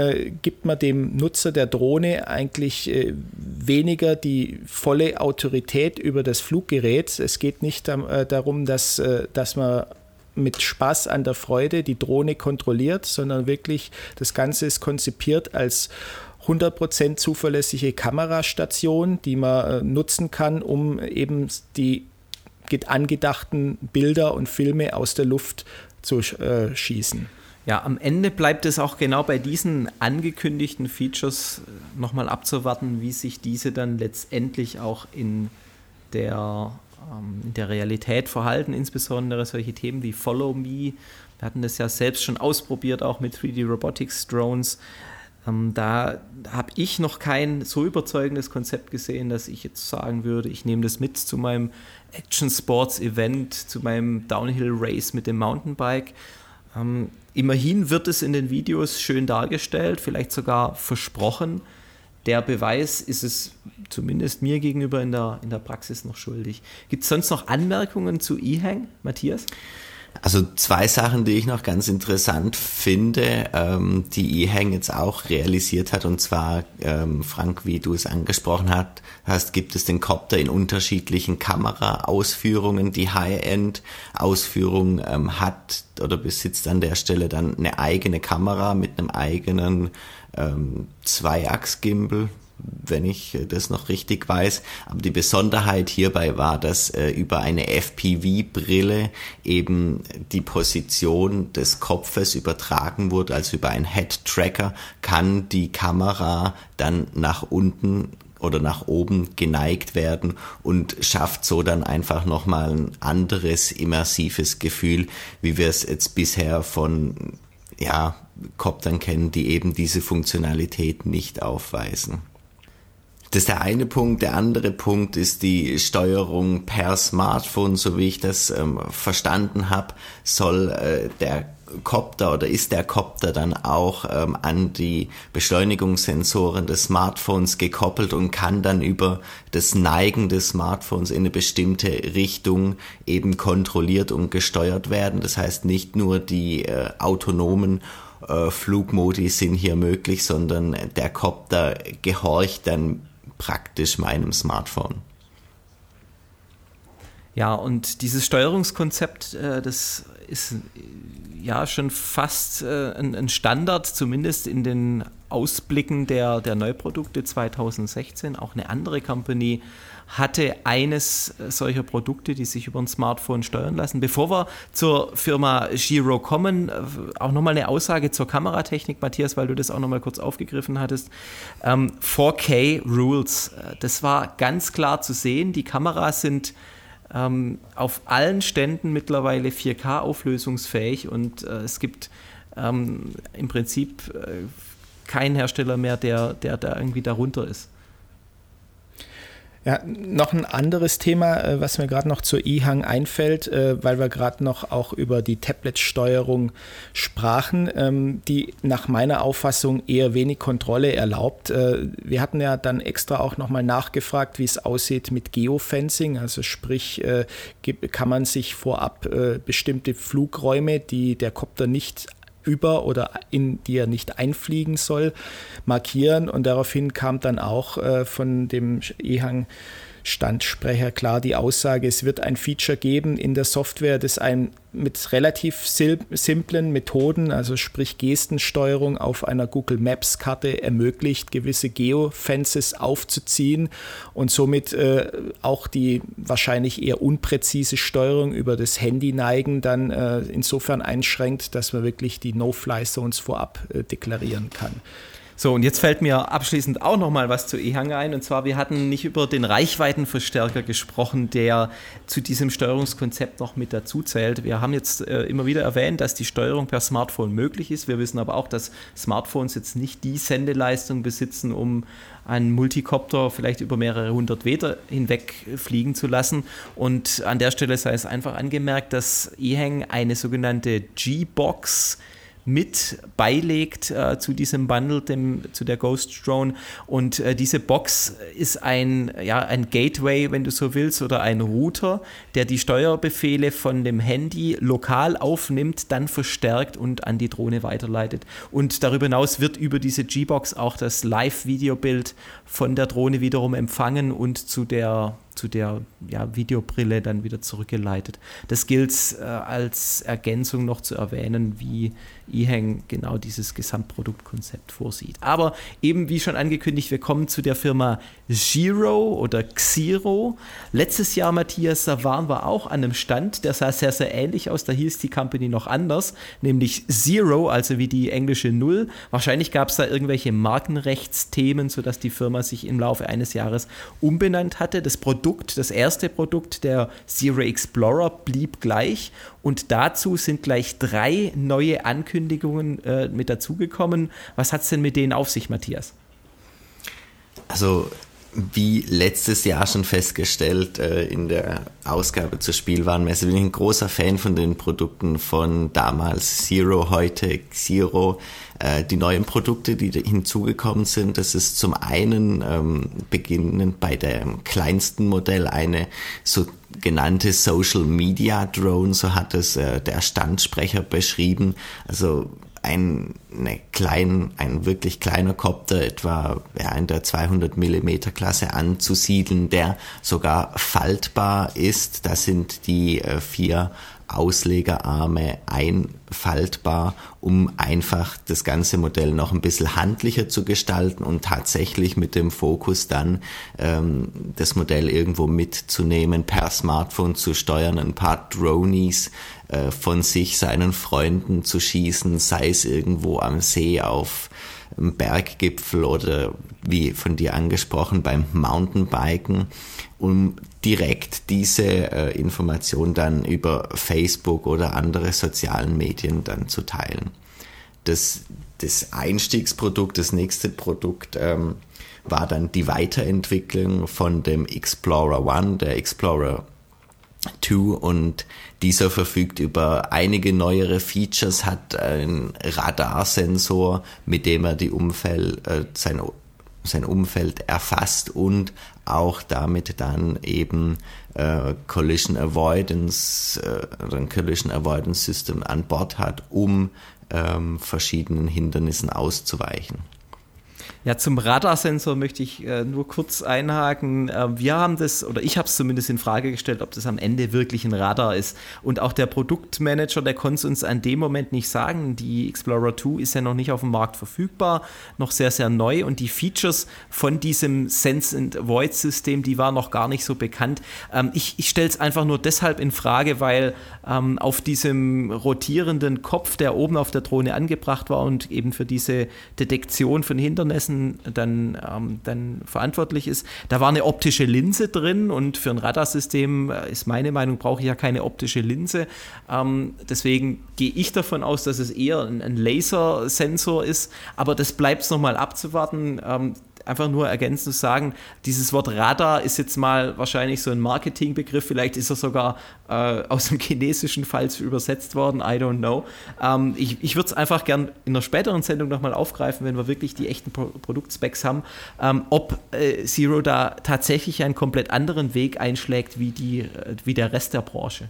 D: gibt man dem Nutzer der Drohne eigentlich weniger die volle Autorität über das Fluggerät. Es geht nicht äh, darum, dass, äh, dass man mit Spaß an der Freude die Drohne kontrolliert, sondern wirklich das Ganze ist konzipiert als 100% zuverlässige Kamerastation, die man äh, nutzen kann, um eben die angedachten Bilder und Filme aus der Luft zu schießen.
B: Ja, am Ende bleibt es auch genau bei diesen angekündigten Features nochmal abzuwarten, wie sich diese dann letztendlich auch in der in der Realität verhalten, insbesondere solche Themen wie Follow Me. Wir hatten das ja selbst schon ausprobiert, auch mit 3D Robotics Drones. Ähm, da habe ich noch kein so überzeugendes Konzept gesehen, dass ich jetzt sagen würde, ich nehme das mit zu meinem Action Sports Event, zu meinem Downhill Race mit dem Mountainbike. Ähm, immerhin wird es in den Videos schön dargestellt, vielleicht sogar versprochen der Beweis ist es zumindest mir gegenüber in der, in der Praxis noch schuldig. Gibt es sonst noch Anmerkungen zu eHang, Matthias?
C: Also zwei Sachen, die ich noch ganz interessant finde, ähm, die eHang jetzt auch realisiert hat, und zwar, ähm, Frank, wie du es angesprochen hast, hast, gibt es den Copter in unterschiedlichen Kameraausführungen. Die High-End-Ausführung ähm, hat oder besitzt an der Stelle dann eine eigene Kamera mit einem eigenen ähm, Zweiachs-Gimbal, wenn ich das noch richtig weiß. Aber die Besonderheit hierbei war, dass äh, über eine FPV-Brille eben die Position des Kopfes übertragen wurde, also über einen Head-Tracker kann die Kamera dann nach unten oder nach oben geneigt werden und schafft so dann einfach nochmal ein anderes immersives Gefühl, wie wir es jetzt bisher von ja, Koptern kennen, die eben diese Funktionalität nicht aufweisen. Das ist der eine Punkt. Der andere Punkt ist die Steuerung per Smartphone. So wie ich das ähm, verstanden habe, soll äh, der Copter oder ist der Copter dann auch ähm, an die Beschleunigungssensoren des Smartphones gekoppelt und kann dann über das Neigen des Smartphones in eine bestimmte Richtung eben kontrolliert und gesteuert werden. Das heißt, nicht nur die äh, autonomen äh, Flugmodi sind hier möglich, sondern der Copter gehorcht dann praktisch meinem Smartphone.
B: Ja, und dieses Steuerungskonzept, äh, das ist ja schon fast äh, ein, ein, Standard, zumindest in den Ausblicken der, der Neuprodukte 2016. Auch eine andere Company hatte eines solcher Produkte, die sich über ein Smartphone steuern lassen. Bevor wir zur Firma Giro kommen, äh, auch nochmal eine Aussage zur Kameratechnik, Matthias, weil du das auch nochmal kurz aufgegriffen hattest. Ähm, 4K Rules, äh, das war ganz klar zu sehen. Die Kameras sind ähm, auf allen Ständen mittlerweile 4K auflösungsfähig und äh, es gibt ähm, im Prinzip äh, keinen Hersteller mehr, der, der da irgendwie darunter ist.
D: Ja, noch ein anderes Thema, äh, was mir gerade noch zur E-Hang einfällt, äh, weil wir gerade noch auch über die Tablet-Steuerung sprachen, ähm, die nach meiner Auffassung eher wenig Kontrolle erlaubt. Äh, wir hatten ja dann extra auch nochmal nachgefragt, wie es aussieht mit Geofencing, also sprich, kann man sich vorab bestimmte Flugräume, die der Kopter nicht über oder in die er nicht einfliegen soll, markieren. Und daraufhin kam dann auch äh, von dem EHang Standsprecher klar die Aussage, es wird ein Feature geben in der Software, das ein mit relativ simplen Methoden, also sprich Gestensteuerung auf einer Google Maps Karte ermöglicht, gewisse Geofences aufzuziehen und somit äh, auch die wahrscheinlich eher unpräzise Steuerung über das Handy neigen dann äh, insofern einschränkt, dass man wirklich die No-Fly-Zones vorab äh, deklarieren kann.
B: So, und jetzt fällt mir abschließend auch noch mal was zu EHang ein. Und zwar, wir hatten nicht über den Reichweitenverstärker gesprochen, der zu diesem Steuerungskonzept noch mit dazu zählt. Wir haben jetzt äh, immer wieder erwähnt, dass die Steuerung per Smartphone möglich ist. Wir wissen aber auch, dass Smartphones jetzt nicht die Sendeleistung besitzen, um einen Multicopter vielleicht über mehrere hundert Meter hinweg fliegen zu lassen. Und an der Stelle sei es einfach angemerkt, dass EHang eine sogenannte G-Box mit beilegt äh, zu diesem Bundle, dem, zu der Ghost Drone. Und äh, diese Box ist ein, ja, ein Gateway, wenn du so willst, oder ein Router, der die Steuerbefehle von dem Handy lokal aufnimmt, dann verstärkt und an die Drohne weiterleitet. Und darüber hinaus wird über diese G-Box auch das Live-Videobild von der Drohne wiederum empfangen und zu der zu der ja, Videobrille dann wieder zurückgeleitet. Das gilt äh, als Ergänzung noch zu erwähnen, wie eHang genau dieses Gesamtproduktkonzept vorsieht. Aber eben wie schon angekündigt, wir kommen zu der Firma Zero oder Xero. Letztes Jahr, Matthias, da waren wir auch an einem Stand, der sah sehr, sehr ähnlich aus. Da hieß die Company noch anders, nämlich Zero, also wie die englische Null. Wahrscheinlich gab es da irgendwelche Markenrechtsthemen, sodass die Firma sich im Laufe eines Jahres umbenannt hatte. Das Produkt, das erste Produkt, der Zero Explorer, blieb gleich und dazu sind gleich drei neue Ankündigungen äh, mit dazugekommen. Was hat es denn mit denen auf sich, Matthias?
C: Also wie letztes Jahr schon festgestellt äh, in der Ausgabe zur Spielwarenmesse, bin ich ein großer Fan von den Produkten von damals Zero, heute Zero. Äh, die neuen Produkte, die hinzugekommen sind, das ist zum einen ähm, beginnend bei dem kleinsten Modell eine sogenannte Social Media Drone, so hat es äh, der Standsprecher beschrieben. Also eine klein, ein wirklich kleiner Kopter, etwa ja, in der 200 Millimeter Klasse anzusiedeln, der sogar faltbar ist. Da sind die äh, vier Auslegerarme einfaltbar, um einfach das ganze Modell noch ein bisschen handlicher zu gestalten und tatsächlich mit dem Fokus dann ähm, das Modell irgendwo mitzunehmen, per Smartphone zu steuern, ein paar Dronies äh, von sich, seinen Freunden zu schießen, sei es irgendwo am See auf einem Berggipfel oder wie von dir angesprochen beim Mountainbiken um direkt diese äh, Information dann über Facebook oder andere sozialen Medien dann zu teilen. Das, das Einstiegsprodukt, das nächste Produkt ähm, war dann die Weiterentwicklung von dem Explorer One, der Explorer 2 und dieser verfügt über einige neuere Features, hat einen Radarsensor, mit dem er die Umfeld, äh, sein sein Umfeld erfasst und auch damit dann eben äh, Collision Avoidance, äh, ein Collision Avoidance System an Bord hat, um ähm, verschiedenen Hindernissen auszuweichen.
B: Ja, zum Radarsensor möchte ich äh, nur kurz einhaken. Äh, wir haben das, oder ich habe es zumindest in Frage gestellt, ob das am Ende wirklich ein Radar ist. Und auch der Produktmanager, der konnte es uns an dem Moment nicht sagen. Die Explorer 2 ist ja noch nicht auf dem Markt verfügbar, noch sehr, sehr neu. Und die Features von diesem Sense and Void System, die waren noch gar nicht so bekannt. Ähm, ich ich stelle es einfach nur deshalb in Frage, weil ähm, auf diesem rotierenden Kopf, der oben auf der Drohne angebracht war und eben für diese Detektion von Hindernissen, Essen dann, ähm, dann verantwortlich ist. Da war eine optische Linse drin und für ein Radarsystem äh, ist meine Meinung, brauche ich ja keine optische Linse. Ähm, deswegen gehe ich davon aus, dass es eher ein, ein Lasersensor ist, aber das bleibt es nochmal abzuwarten. Ähm, einfach nur ergänzend zu sagen, dieses Wort Radar ist jetzt mal wahrscheinlich so ein Marketingbegriff, vielleicht ist er sogar äh, aus dem Chinesischen falsch übersetzt worden, I don't know. Ähm, ich ich würde es einfach gern in einer späteren Sendung nochmal aufgreifen, wenn wir wirklich die echten Pro Produktspecs haben, ähm, ob äh, Zero da tatsächlich einen komplett anderen Weg einschlägt wie, die, äh, wie der Rest der Branche.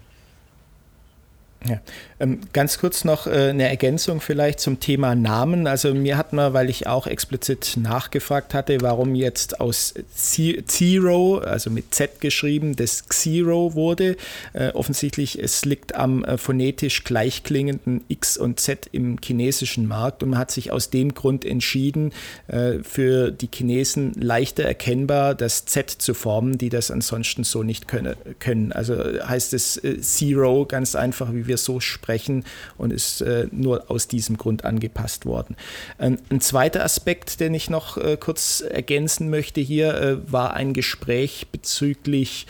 D: Ja. Ähm, ganz kurz noch äh, eine Ergänzung vielleicht zum Thema Namen. Also mir hat man, weil ich auch explizit nachgefragt hatte, warum jetzt aus Zero, also mit Z geschrieben, das Xero wurde. Äh, offensichtlich, es liegt am äh, phonetisch gleichklingenden X und Z im chinesischen Markt und man hat sich aus dem Grund entschieden, für die Chinesen leichter erkennbar das Z zu formen, die das ansonsten so nicht können. Also heißt es Zero ganz einfach, wie wir so sprechen und ist äh, nur aus diesem Grund angepasst worden. Ähm, ein zweiter Aspekt, den ich noch äh, kurz ergänzen möchte hier, äh, war ein Gespräch bezüglich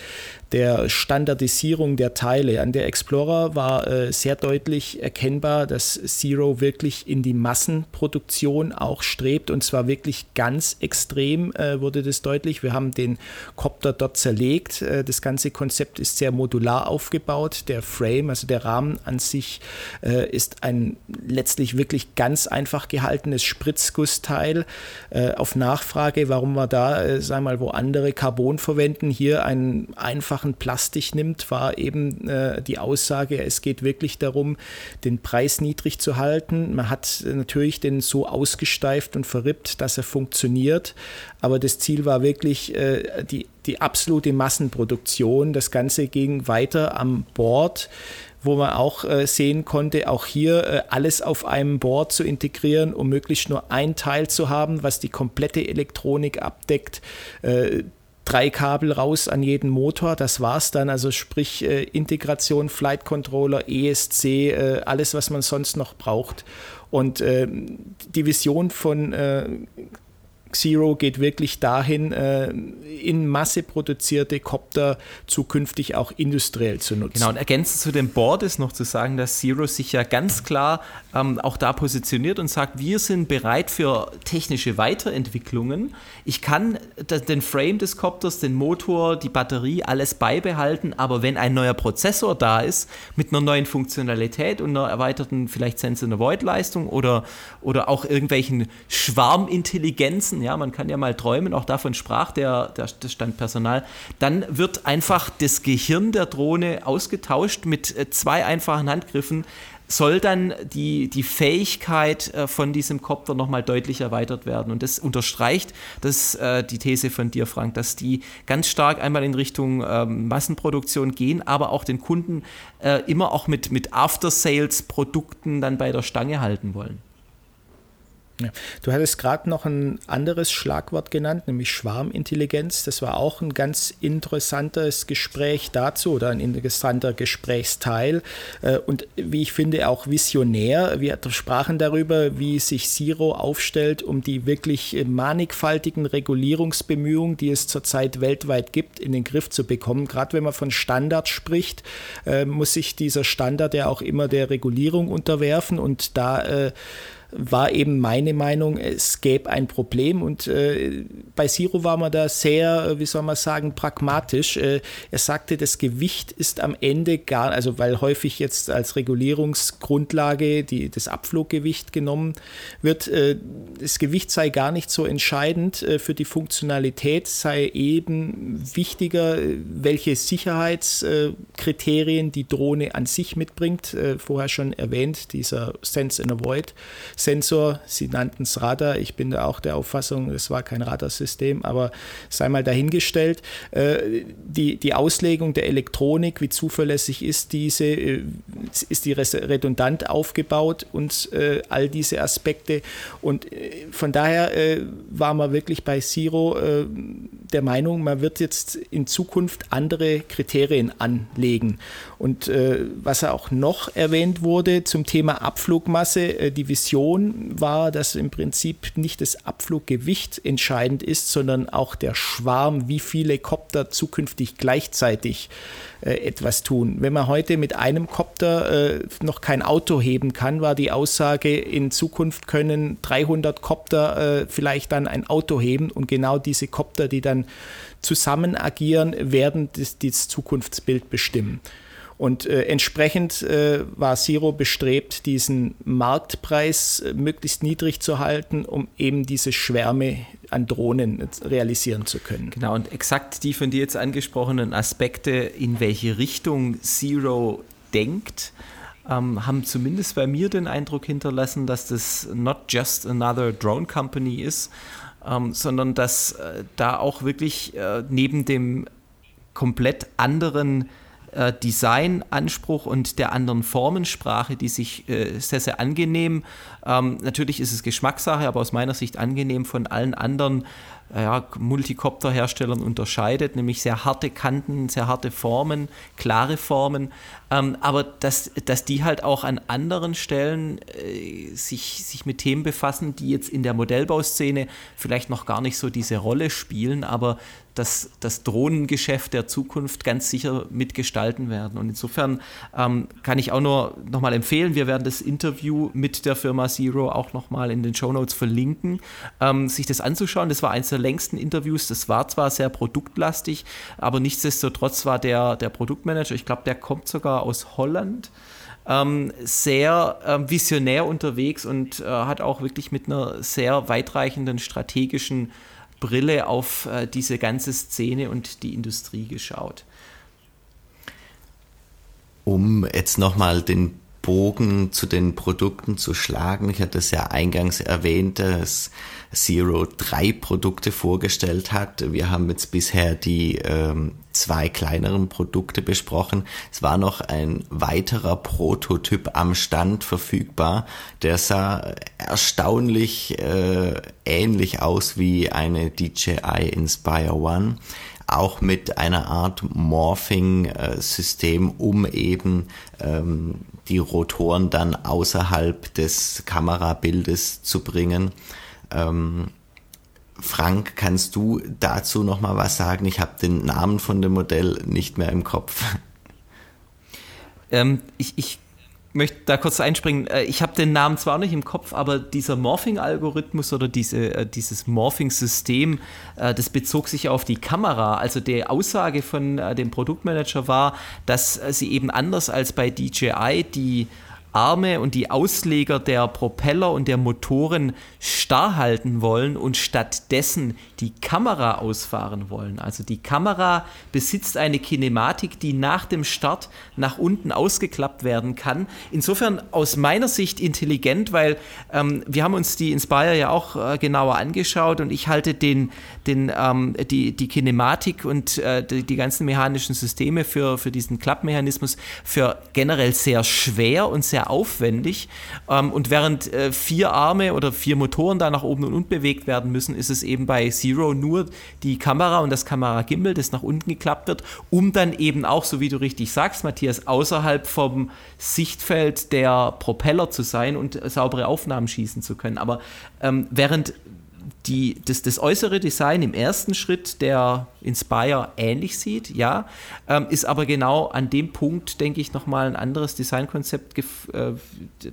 D: der Standardisierung der Teile. An der Explorer war äh, sehr deutlich erkennbar, dass Zero wirklich in die Massenproduktion auch strebt und zwar wirklich ganz extrem äh, wurde das deutlich. Wir haben den Copter dort zerlegt. Äh, das ganze Konzept ist sehr modular aufgebaut. Der Frame, also der Rahmen an sich, äh, ist ein letztlich wirklich ganz einfach gehaltenes Spritzgussteil. Äh, auf Nachfrage, warum wir da, äh, sagen wir mal, wo andere Carbon verwenden, hier einen einfach einfachen Plastik nimmt, war eben äh, die Aussage, es geht wirklich darum, den Preis niedrig zu halten. Man hat natürlich den so ausgesteift und verrippt, dass er funktioniert, aber das Ziel war wirklich äh, die, die absolute Massenproduktion. Das Ganze ging weiter am Bord wo man auch äh, sehen konnte, auch hier äh, alles auf einem Board zu integrieren, um möglichst nur ein Teil zu haben, was die komplette Elektronik abdeckt. Äh, drei Kabel raus an jeden Motor. Das war's dann. Also sprich äh, Integration, Flight Controller, ESC, äh, alles, was man sonst noch braucht. Und äh, die Vision von Zero geht wirklich dahin, äh, in Masse produzierte Copter zukünftig auch industriell zu nutzen.
B: Genau, und ergänzend zu dem Board ist noch zu sagen, dass Zero sich ja ganz klar ähm, auch da positioniert und sagt, wir sind bereit für technische Weiterentwicklungen. Ich kann den Frame des Copters, den Motor, die Batterie, alles beibehalten, aber wenn ein neuer Prozessor da ist, mit einer neuen Funktionalität und einer erweiterten vielleicht Sense-and-Avoid-Leistung oder, oder auch irgendwelchen Schwarmintelligenzen, ja, man kann ja mal träumen, auch davon sprach der, der, das Standpersonal, dann wird einfach das Gehirn der Drohne ausgetauscht mit äh, zwei einfachen Handgriffen soll dann die, die Fähigkeit äh, von diesem Kopter nochmal deutlich erweitert werden. Und das unterstreicht das, äh, die These von dir, Frank, dass die ganz stark einmal in Richtung ähm, Massenproduktion gehen, aber auch den Kunden immer auch mit, mit After-Sales-Produkten dann bei der Stange halten wollen.
D: Ja. Du hattest gerade noch ein anderes Schlagwort genannt, nämlich Schwarmintelligenz. Das war auch ein ganz interessantes Gespräch dazu oder ein interessanter Gesprächsteil äh, und wie ich finde auch visionär. Wir sprachen darüber, wie sich Zero aufstellt, um die wirklich mannigfaltigen Regulierungsbemühungen, die es zurzeit weltweit gibt, in den Griff zu bekommen. Gerade wenn man von Standards spricht, äh, muss sich dieser Standard ja auch immer der Regulierung unterwerfen und da äh, war eben meine Meinung, es gäbe ein Problem und äh, bei Siro war man da sehr, wie soll man sagen, pragmatisch. Äh, er sagte, das Gewicht ist am Ende gar, also weil häufig jetzt als Regulierungsgrundlage die, das Abfluggewicht genommen wird, äh, das Gewicht sei gar nicht so entscheidend äh, für die Funktionalität, sei eben wichtiger, welche Sicherheitskriterien die Drohne an sich mitbringt. Äh, vorher schon erwähnt, dieser Sense and Avoid Sensor. Sie nannten es Radar. Ich bin da auch der Auffassung, es war kein Radarsystem, aber sei mal dahingestellt. Äh, die, die Auslegung der Elektronik, wie zuverlässig ist diese, äh, ist die redundant aufgebaut und äh, all diese Aspekte. Und von daher war man wirklich bei Zero der Meinung, man wird jetzt in Zukunft andere Kriterien anlegen. Und was auch noch erwähnt wurde zum Thema Abflugmasse, die Vision Vision war, dass im Prinzip nicht das Abfluggewicht entscheidend ist, sondern auch der Schwarm, wie viele Kopter zukünftig gleichzeitig äh, etwas tun. Wenn man heute mit einem Kopter äh, noch kein Auto heben kann, war die Aussage, in Zukunft können 300 Kopter äh, vielleicht dann ein Auto heben und genau diese Kopter, die dann zusammen agieren, werden das, das Zukunftsbild bestimmen. Und äh, entsprechend äh, war Zero bestrebt, diesen Marktpreis äh, möglichst niedrig zu halten, um eben diese Schwärme an Drohnen realisieren zu können.
B: Genau, und exakt die von dir jetzt angesprochenen Aspekte, in welche Richtung Zero denkt, ähm, haben zumindest bei mir den Eindruck hinterlassen, dass das not just another drone company ist, ähm, sondern dass äh, da auch wirklich äh, neben dem komplett anderen äh, Designanspruch und der anderen Formensprache, die sich äh, sehr, sehr angenehm, ähm, natürlich ist es Geschmackssache, aber aus meiner Sicht angenehm von allen anderen ja, Multicopter-Herstellern unterscheidet, nämlich sehr harte Kanten, sehr harte Formen, klare Formen, ähm, aber dass, dass die halt auch an anderen Stellen äh, sich, sich mit Themen befassen, die jetzt in der Modellbauszene vielleicht noch gar nicht so diese Rolle spielen, aber das, das Drohnengeschäft der Zukunft ganz sicher mitgestalten werden. Und insofern ähm, kann ich auch nur nochmal empfehlen, wir werden das Interview mit der Firma Zero auch nochmal in den Show Notes verlinken, ähm, sich das anzuschauen. Das war eines der längsten Interviews. Das war zwar sehr produktlastig, aber nichtsdestotrotz war der, der Produktmanager, ich glaube, der kommt sogar aus Holland. Ähm, sehr ähm, visionär unterwegs und äh, hat auch wirklich mit einer sehr weitreichenden strategischen Brille auf äh, diese ganze Szene und die Industrie geschaut.
C: Um jetzt nochmal den Bogen zu den Produkten zu schlagen. Ich hatte es ja eingangs erwähnt, dass Zero drei Produkte vorgestellt hat. Wir haben jetzt bisher die ähm, zwei kleineren Produkte besprochen. Es war noch ein weiterer Prototyp am Stand verfügbar. Der sah erstaunlich äh, ähnlich aus wie eine DJI Inspire One auch mit einer Art Morphing-System, um eben ähm, die Rotoren dann außerhalb des Kamerabildes zu bringen. Ähm, Frank, kannst du dazu noch mal was sagen? Ich habe den Namen von dem Modell nicht mehr im Kopf.
B: Ähm, ich, ich möchte da kurz einspringen. Äh, ich habe den Namen zwar nicht im Kopf, aber dieser Morphing-Algorithmus oder diese, äh, dieses Morphing-System, äh, das bezog sich auf die Kamera. Also die Aussage von dem Produktmanager war, dass sie eben anders als bei DJI die Arme und die Ausleger der Propeller und der Motoren starr halten wollen und stattdessen die Kamera ausfahren wollen. Also die Kamera besitzt eine Kinematik, die nach dem Start nach unten ausgeklappt werden kann. Insofern aus meiner Sicht intelligent, weil ähm, wir haben uns die Inspire ja auch äh, genauer angeschaut und ich halte den, den, ähm, die, die Kinematik und äh, die, die ganzen mechanischen Systeme für, für diesen Klappmechanismus für generell sehr schwer und sehr sehr aufwendig. Ähm, und während äh, vier Arme oder vier Motoren da nach oben und unten bewegt werden müssen, ist es eben bei Zero nur die Kamera und das Kameragimbal, das nach unten geklappt wird, um dann eben auch, so wie du richtig sagst, Matthias, außerhalb vom Sichtfeld der Propeller zu sein und saubere Aufnahmen schießen zu können. Aber ähm, während die, das, das äußere Design im ersten Schritt der Inspire ähnlich sieht, ja, ähm, ist aber genau an dem Punkt, denke ich, nochmal ein anderes Designkonzept äh,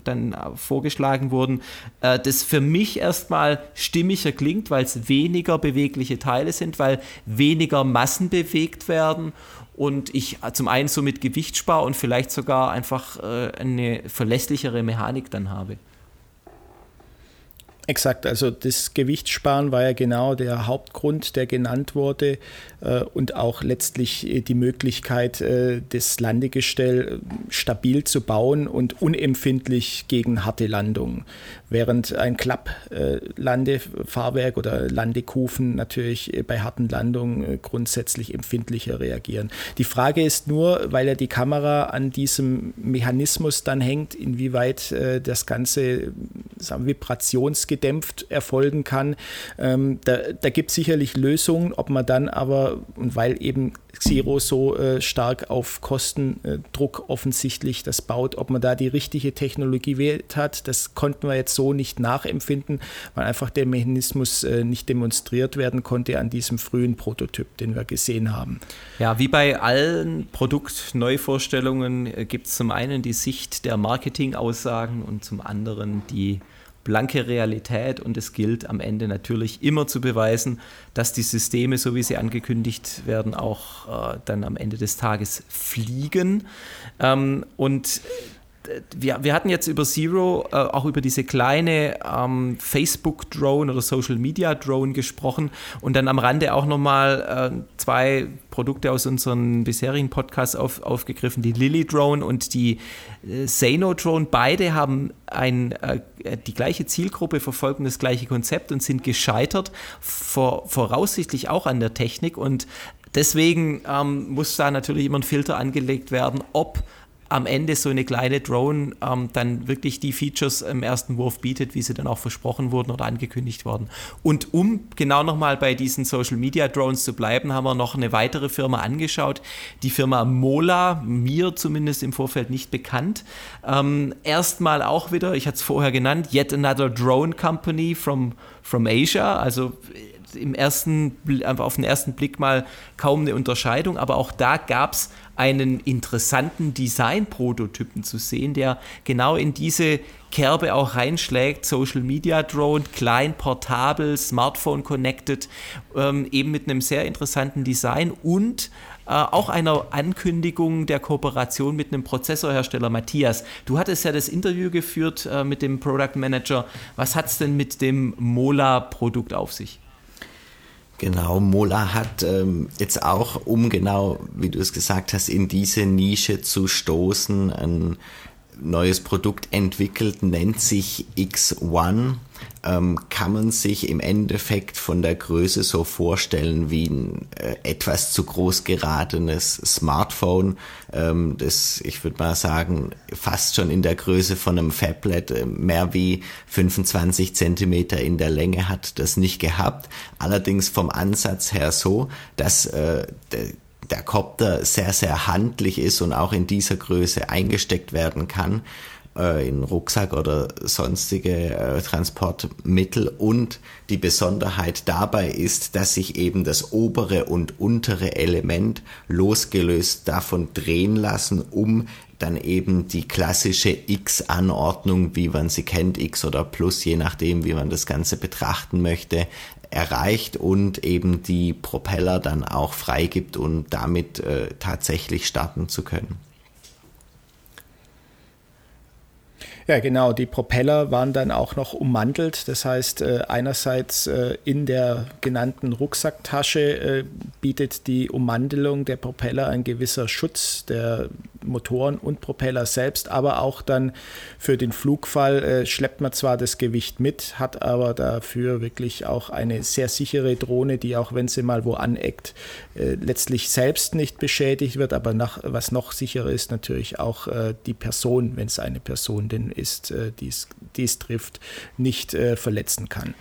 B: dann vorgeschlagen worden, äh, das für mich erstmal stimmiger klingt, weil es weniger bewegliche Teile sind, weil weniger Massen bewegt werden und ich zum einen somit Gewicht spare und vielleicht sogar einfach äh, eine verlässlichere Mechanik dann habe.
D: Exakt, also das Gewichtssparen war ja genau der Hauptgrund, der genannt wurde äh, und auch letztlich äh, die Möglichkeit, äh, das Landegestell stabil zu bauen und unempfindlich gegen harte Landungen. Während ein Klapplandefahrwerk oder Landekufen natürlich bei harten Landungen grundsätzlich empfindlicher reagieren. Die Frage ist nur, weil ja die Kamera an diesem Mechanismus dann hängt, inwieweit das Ganze sagen, Vibrationsgebiet gedämpft erfolgen kann. Ähm, da da gibt es sicherlich Lösungen, ob man dann aber, und weil eben Xero so äh, stark auf Kostendruck offensichtlich das baut, ob man da die richtige Technologie wählt hat, das konnten wir jetzt so nicht nachempfinden, weil einfach der Mechanismus äh, nicht demonstriert werden konnte an diesem frühen Prototyp, den wir gesehen haben.
B: Ja, wie bei allen Produktneuvorstellungen äh, gibt es zum einen die Sicht der Marketingaussagen und zum anderen die blanke Realität und es gilt am Ende natürlich immer zu beweisen, dass die Systeme, so wie sie angekündigt werden, auch äh, dann am Ende des Tages fliegen. Ähm, und wir, wir hatten jetzt über Zero äh, auch über diese kleine ähm, Facebook-Drone oder Social-Media-Drone gesprochen und dann am Rande auch nochmal äh, zwei Produkte aus unseren bisherigen Podcasts auf, aufgegriffen, die Lily-Drone und die äh, Zeno-Drone. Beide haben ein, äh, die gleiche Zielgruppe, verfolgen das gleiche Konzept und sind gescheitert, vor, voraussichtlich auch an der Technik und Deswegen ähm, muss da natürlich immer ein Filter angelegt werden, ob am Ende so eine kleine Drone ähm, dann wirklich die Features im ersten Wurf bietet, wie sie dann auch versprochen wurden oder angekündigt wurden. Und um genau nochmal bei diesen Social Media Drones zu bleiben, haben wir noch eine weitere Firma angeschaut, die Firma Mola, mir zumindest im Vorfeld nicht bekannt. Ähm, erstmal auch wieder, ich hatte es vorher genannt, Yet Another Drone Company from, from Asia, also im ersten, auf den ersten Blick mal kaum eine Unterscheidung, aber auch da gab es einen interessanten Design-Prototypen zu sehen, der genau in diese Kerbe auch reinschlägt. Social Media Drone, klein, portabel, Smartphone connected, ähm, eben mit einem sehr interessanten Design und äh, auch einer Ankündigung der Kooperation mit einem Prozessorhersteller Matthias. Du hattest ja das Interview geführt äh, mit dem Product Manager. Was hat es denn mit dem Mola-Produkt auf sich?
C: Genau, Mola hat ähm, jetzt auch, um genau, wie du es gesagt hast, in diese Nische zu stoßen, ein neues Produkt entwickelt, nennt sich X1 ähm, kann man sich im Endeffekt von der Größe so vorstellen wie ein äh, etwas zu groß geratenes Smartphone, ähm, das, ich würde mal sagen, fast schon in der Größe von einem Fablet äh, mehr wie 25 Zentimeter in der Länge hat das nicht gehabt. Allerdings vom Ansatz her so, dass äh, der, der Kopter sehr, sehr handlich ist und auch in dieser Größe eingesteckt werden kann äh, in Rucksack oder sonstige äh, Transportmittel. Und die Besonderheit dabei ist, dass sich eben das obere und untere Element losgelöst davon drehen lassen, um dann eben die klassische X-Anordnung, wie man sie kennt, X oder Plus, je nachdem, wie man das Ganze betrachten möchte, erreicht und eben die Propeller dann auch freigibt und damit äh, tatsächlich starten zu können.
D: Ja, genau. Die Propeller waren dann auch noch ummantelt. Das heißt, äh, einerseits äh, in der genannten Rucksacktasche äh, bietet die Ummantelung der Propeller ein gewisser Schutz der Motoren und Propeller selbst, aber auch dann für den Flugfall äh, schleppt man zwar das Gewicht mit, hat aber dafür wirklich auch eine sehr sichere Drohne, die auch wenn sie mal wo aneckt, äh, letztlich selbst nicht beschädigt wird, aber nach, was noch sicherer ist, natürlich auch äh, die Person, wenn es eine Person denn ist, äh, die es trifft, nicht äh, verletzen kann.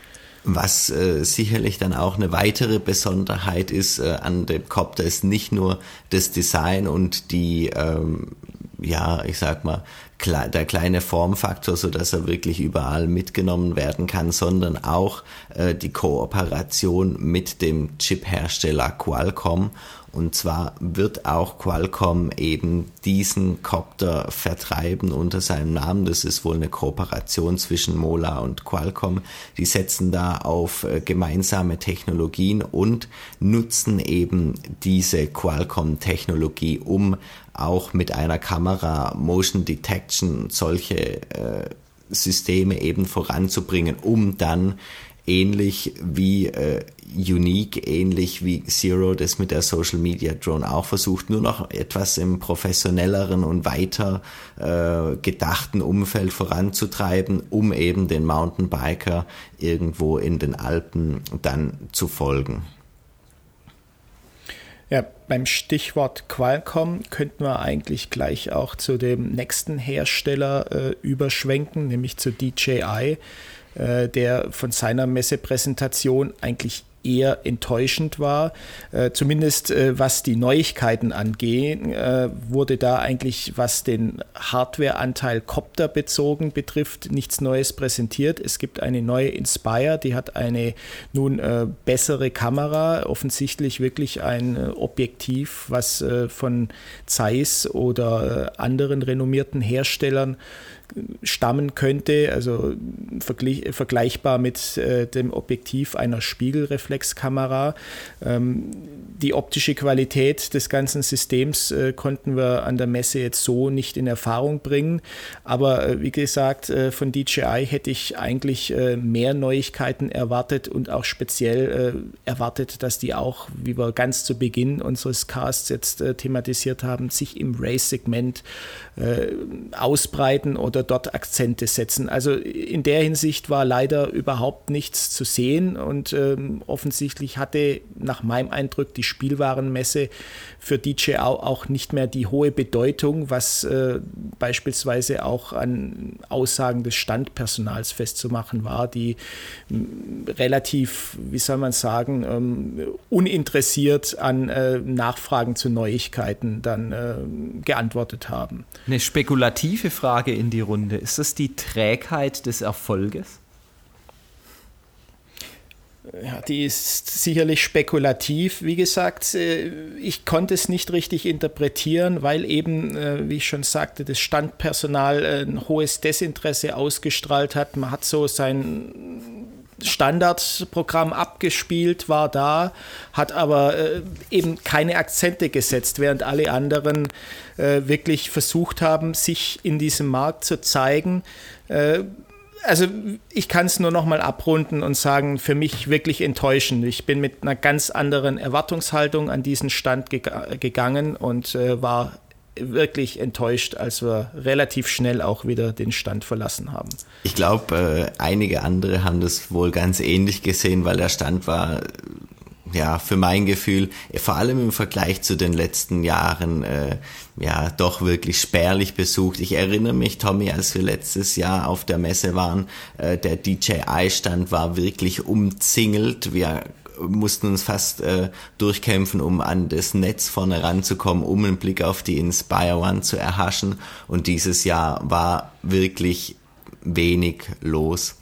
C: Was äh, sicherlich dann auch eine weitere Besonderheit ist äh, an dem Copter, ist nicht nur das Design und die, ähm, ja, ich sag mal, der kleine Formfaktor, so dass er wirklich überall mitgenommen werden kann, sondern auch äh, die Kooperation mit dem Chip-Hersteller Qualcomm und zwar wird auch Qualcomm eben diesen Copter vertreiben unter seinem Namen. Das ist wohl eine Kooperation zwischen Mola und Qualcomm. Die setzen da auf äh, gemeinsame Technologien und nutzen eben diese Qualcomm-Technologie, um auch mit einer Kamera Motion Detection solche äh, Systeme eben voranzubringen, um dann ähnlich wie äh, Unique, ähnlich wie Zero das mit der Social Media Drone auch versucht, nur noch etwas im professionelleren und weiter äh, gedachten Umfeld voranzutreiben, um eben den Mountainbiker irgendwo in den Alpen dann zu folgen.
D: Beim Stichwort Qualcomm könnten wir eigentlich gleich auch zu dem nächsten Hersteller äh, überschwenken, nämlich zu DJI. Äh, der von seiner Messepräsentation eigentlich eher enttäuschend war. Äh, zumindest äh, was die Neuigkeiten angeht, äh, wurde da eigentlich, was den Hardwareanteil Copter bezogen betrifft, nichts Neues präsentiert. Es gibt eine neue Inspire, die hat eine nun äh, bessere Kamera, offensichtlich wirklich ein äh, Objektiv, was von Zeiss oder anderen renommierten Herstellern stammen könnte, also vergleichbar mit äh, dem Objektiv einer Spiegelreflexkamera. Ähm, die optische Qualität des ganzen Systems äh, konnten wir an der Messe jetzt so nicht in Erfahrung bringen, aber äh, wie gesagt, äh, von DJI hätte ich eigentlich äh, mehr Neuigkeiten erwartet und auch speziell äh, erwartet, dass die auch, wie wir ganz zu Beginn unseres Casts jetzt thematisiert haben, sich im Race-Segment ausbreiten oder dort Akzente setzen. Also in der Hinsicht war leider überhaupt nichts zu sehen und ähm, offensichtlich hatte nach meinem Eindruck die Spielwarenmesse für DJI auch nicht mehr die hohe Bedeutung, was äh, beispielsweise auch an Aussagen des Standpersonals festzumachen war, die äh, relativ, wie soll man sagen, ähm, uninteressiert an äh, Nachfragen zu Neuigkeiten dann äh, geantwortet haben.
B: Eine spekulative Frage in die Runde. Ist das die Trägheit des Erfolges?
D: Ja, die ist sicherlich spekulativ. Wie gesagt, äh, ich konnte es nicht richtig interpretieren, weil eben, äh, wie ich schon sagte, das Standpersonal äh, ein hohes Desinteresse ausgestrahlt hat. Man hat so sein Standardprogramm abgespielt, war da, hat aber eben keine Akzente gesetzt, während alle anderen wirklich versucht haben, sich in diesem Markt zu zeigen also ich kann es nur noch mal abrunden und sagen, für mich wirklich enttäuschend. Ich bin mit einer ganz anderen Erwartungshaltung an diesen Stand ge gegangen und äh, war wirklich enttäuscht, als wir relativ schnell auch wieder den Stand verlassen haben.
C: Ich glaube, äh, einige andere haben das wohl ganz ähnlich gesehen, weil der Stand war ja, für mein Gefühl, vor allem im Vergleich zu den letzten Jahren, äh, ja, doch wirklich spärlich besucht. Ich erinnere mich, Tommy, als wir letztes Jahr auf der Messe waren, äh, der DJI-Stand war wirklich umzingelt. Wir mussten uns fast äh, durchkämpfen, um an das Netz vorne ranzukommen, um einen Blick auf die Inspire One zu erhaschen. Und dieses Jahr war wirklich wenig los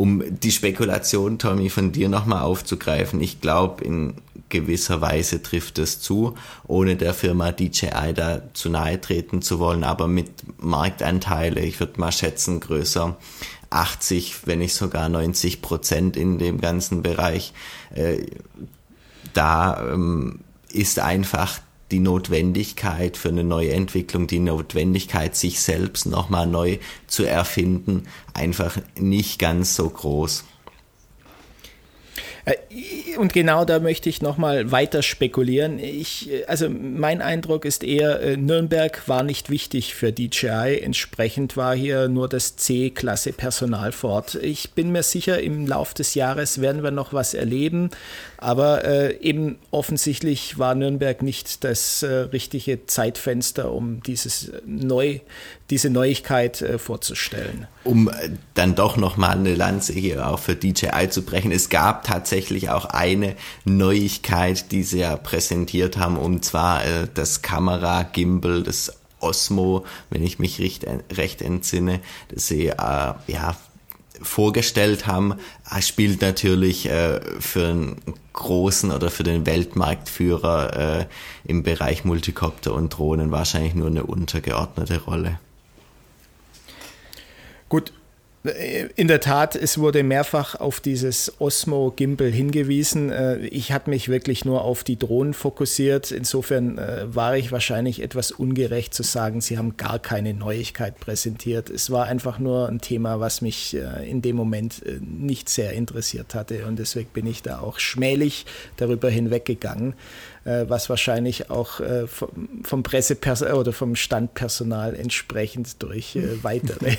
C: um die Spekulation, Tommy, von dir nochmal aufzugreifen. Ich glaube, in gewisser Weise trifft es zu, ohne der Firma DJI da zu nahe treten zu wollen, aber mit Marktanteile, ich würde mal schätzen, größer 80, wenn nicht sogar 90 Prozent in dem ganzen Bereich. Äh, da ähm, ist einfach die Notwendigkeit für eine neue Entwicklung, die Notwendigkeit, sich selbst nochmal neu zu erfinden, einfach nicht ganz so groß.
D: Äh, und genau da möchte ich nochmal weiter spekulieren. Ich, äh, also mein Eindruck ist eher, äh, Nürnberg war nicht wichtig für DJI. Entsprechend war hier nur das C-Klasse Personal fort. Ich bin mir sicher, im Laufe des Jahres werden wir noch was erleben. Aber äh, eben offensichtlich war Nürnberg nicht das äh, richtige Zeitfenster, um dieses neu, diese Neuigkeit äh, vorzustellen.
C: Um äh, dann doch nochmal eine Lanze hier auch für DJI zu brechen. Es gab tatsächlich auch eine Neuigkeit, die sie ja präsentiert haben, und zwar äh, das Kamera-Gimbal, das Osmo, wenn ich mich recht, recht entsinne, das sie äh, ja vorgestellt haben, spielt natürlich äh, für einen großen oder für den Weltmarktführer äh, im Bereich Multicopter und Drohnen wahrscheinlich nur eine untergeordnete Rolle.
D: Gut, in der Tat, es wurde mehrfach auf dieses Osmo Gimbal hingewiesen. Äh, ich habe mich wirklich nur auf die Drohnen fokussiert. Insofern äh, war ich wahrscheinlich etwas ungerecht zu sagen, sie haben gar keine Neuigkeit präsentiert. Es war einfach nur ein Thema, was mich äh, in dem Moment nicht sehr interessiert hatte und deswegen bin ich da auch schmählich darüber hinweggegangen. Äh, was wahrscheinlich auch äh, vom Pressepersonal oder vom Standpersonal entsprechend durch äh, weitere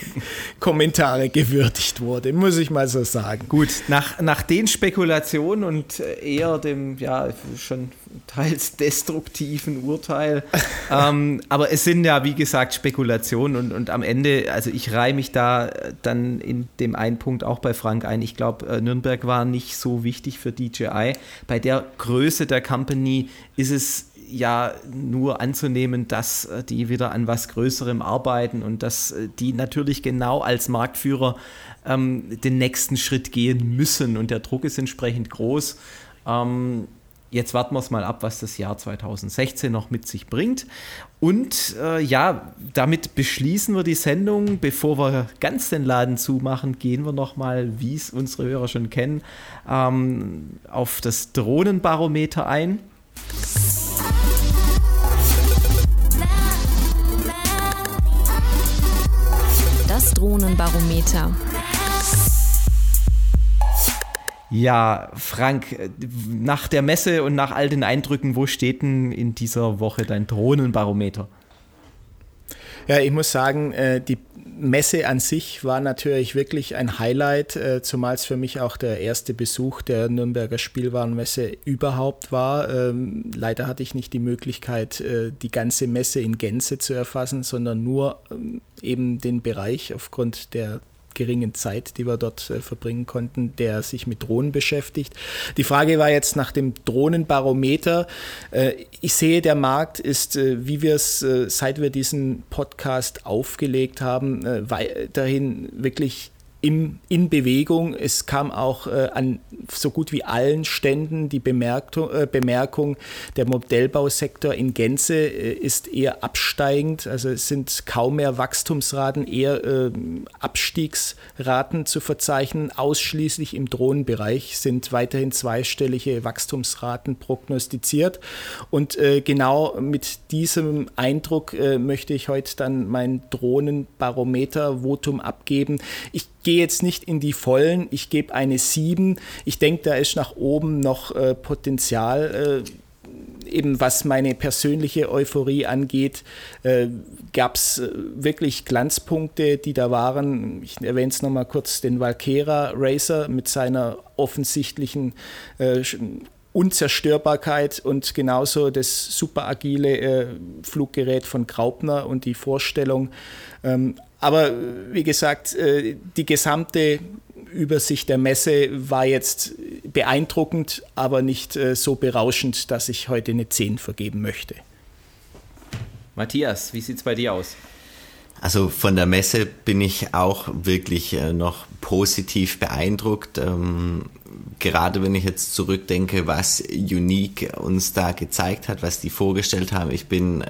D: Kommentare gewürdigt wurde, muss ich mal so sagen.
B: Gut, nach, nach den Spekulationen und eher dem ja schon teils destruktiven Urteil, ähm, aber es sind ja wie gesagt Spekulationen und, und am Ende, also ich reihe mich da dann in dem einen Punkt auch bei Frank ein. Ich glaube, Nürnberg war nicht so wichtig für DJI. Bei der Größe der Company ist es ja nur anzunehmen, dass äh, die wieder an was Größerem arbeiten und dass äh, die natürlich genau als Marktführer ähm, den nächsten Schritt gehen müssen und der Druck ist entsprechend groß. Ähm, jetzt warten wir es mal ab, was das Jahr 2016 noch mit sich bringt. Und äh, ja, damit beschließen wir die Sendung. Bevor wir ganz den Laden zumachen, gehen wir nochmal, wie es unsere Hörer schon kennen, ähm, auf das Drohnenbarometer ein.
A: Das Drohnenbarometer.
B: Ja, Frank, nach der Messe und nach all den Eindrücken, wo steht denn in dieser Woche dein Drohnenbarometer?
D: Ja, ich muss sagen, äh, die Messe an sich war natürlich wirklich ein Highlight, äh, zumal es für mich auch der erste Besuch der Nürnberger Spielwarenmesse überhaupt war. Ähm, leider hatte ich nicht die Möglichkeit, äh, die ganze Messe in Gänze zu erfassen, sondern nur ähm, eben den Bereich aufgrund der geringen Zeit, die wir dort äh, verbringen konnten, der sich mit Drohnen beschäftigt. Die Frage war jetzt nach dem Drohnenbarometer. Äh, ich sehe, der Markt ist, äh, wie wir es, äh, seit wir diesen Podcast aufgelegt haben, äh, weiterhin wirklich im, in Bewegung. Es kam auch äh, an so gut wie allen Ständen die Bemerkung, äh, Bemerkung der Modellbausektor in Gänze äh, ist eher absteigend. Also es sind kaum mehr Wachstumsraten, eher äh, Abstiegsraten zu verzeichnen. Ausschließlich im Drohnenbereich sind weiterhin zweistellige Wachstumsraten prognostiziert. Und äh, genau mit diesem Eindruck äh, möchte ich heute dann mein Drohnenbarometer-Votum abgeben. Ich gehe jetzt nicht in die Vollen, ich gebe eine 7. Ich denke, da ist nach oben noch äh, Potenzial. Äh, eben was meine persönliche Euphorie angeht, äh, gab es äh, wirklich Glanzpunkte, die da waren. Ich erwähne es nochmal kurz, den Valkera Racer mit seiner offensichtlichen äh, Unzerstörbarkeit und genauso das super agile äh, Fluggerät von Graupner und die Vorstellung, ähm, aber wie gesagt, äh, die gesamte Übersicht der Messe war jetzt beeindruckend, aber nicht äh, so berauschend, dass ich heute eine 10 vergeben möchte.
B: Matthias, wie sieht es bei dir aus?
C: Also von der Messe bin ich auch wirklich äh, noch positiv beeindruckt. Ähm, gerade wenn ich jetzt zurückdenke, was Unique uns da gezeigt hat, was die vorgestellt haben. Ich bin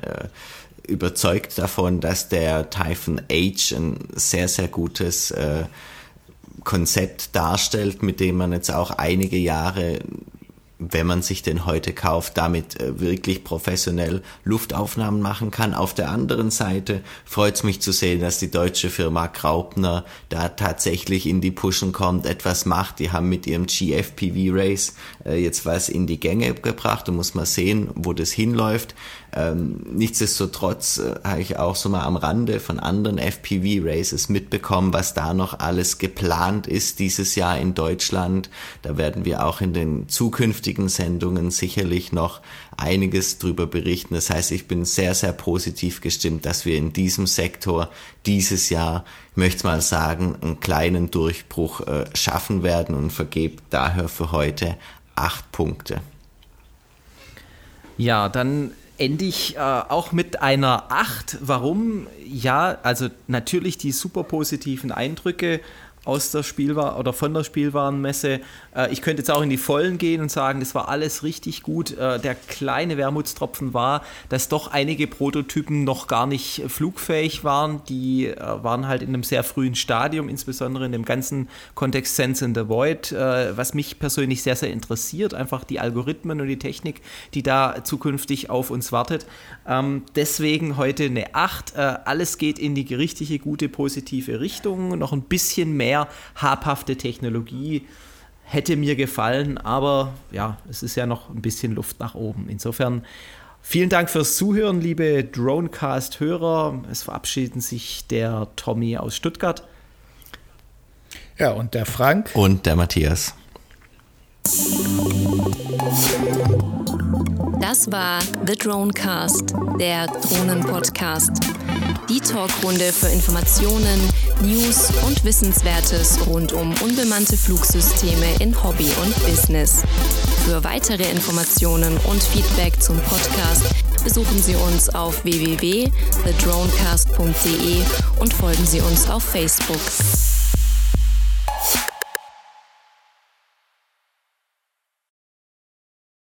C: überzeugt davon, dass der Typhon H ein sehr, sehr gutes äh, Konzept darstellt, mit dem man jetzt auch einige Jahre wenn man sich den heute kauft, damit äh, wirklich professionell Luftaufnahmen machen kann. Auf der anderen Seite freut es mich zu sehen, dass die deutsche Firma Graupner da tatsächlich in die Pushen kommt, etwas macht. Die haben mit ihrem GFPV Race äh, jetzt was in die Gänge gebracht und muss mal sehen, wo das hinläuft. Ähm, nichtsdestotrotz äh, habe ich auch so mal am Rande von anderen FPV-Races mitbekommen, was da noch alles geplant ist dieses Jahr in Deutschland. Da werden wir auch in den zukünftigen Sendungen sicherlich noch einiges drüber berichten. Das heißt, ich bin sehr, sehr positiv gestimmt, dass wir in diesem Sektor dieses Jahr, ich möchte mal sagen, einen kleinen Durchbruch äh, schaffen werden und vergebe daher für heute acht Punkte.
B: Ja, dann ende ich äh, auch mit einer 8. Warum? Ja, also natürlich die super positiven Eindrücke aus der Spielwaren oder von der Spielwarenmesse. Äh, ich könnte jetzt auch in die Vollen gehen und sagen, das war alles richtig gut. Äh, der kleine Wermutstropfen war, dass doch einige Prototypen noch gar nicht flugfähig waren. Die äh, waren halt in einem sehr frühen Stadium, insbesondere in dem ganzen Kontext Sense in the Void, was mich persönlich sehr, sehr interessiert. Einfach die Algorithmen und die Technik, die da zukünftig auf uns wartet. Ähm, deswegen heute eine 8. Alles geht in die richtige, gute, positive Richtung. Noch ein bisschen mehr mehr habhafte Technologie hätte mir gefallen, aber ja, es ist ja noch ein bisschen Luft nach oben. Insofern vielen Dank fürs Zuhören, liebe Dronecast-Hörer. Es verabschieden sich der Tommy aus Stuttgart.
D: Ja, und der Frank.
C: Und der Matthias.
A: Das war The Dronecast, der Drohnen-Podcast. Die Talkrunde für Informationen, News und Wissenswertes rund um unbemannte Flugsysteme in Hobby und Business. Für weitere Informationen und Feedback zum Podcast besuchen Sie uns auf www.thedronecast.de und folgen Sie uns auf Facebook.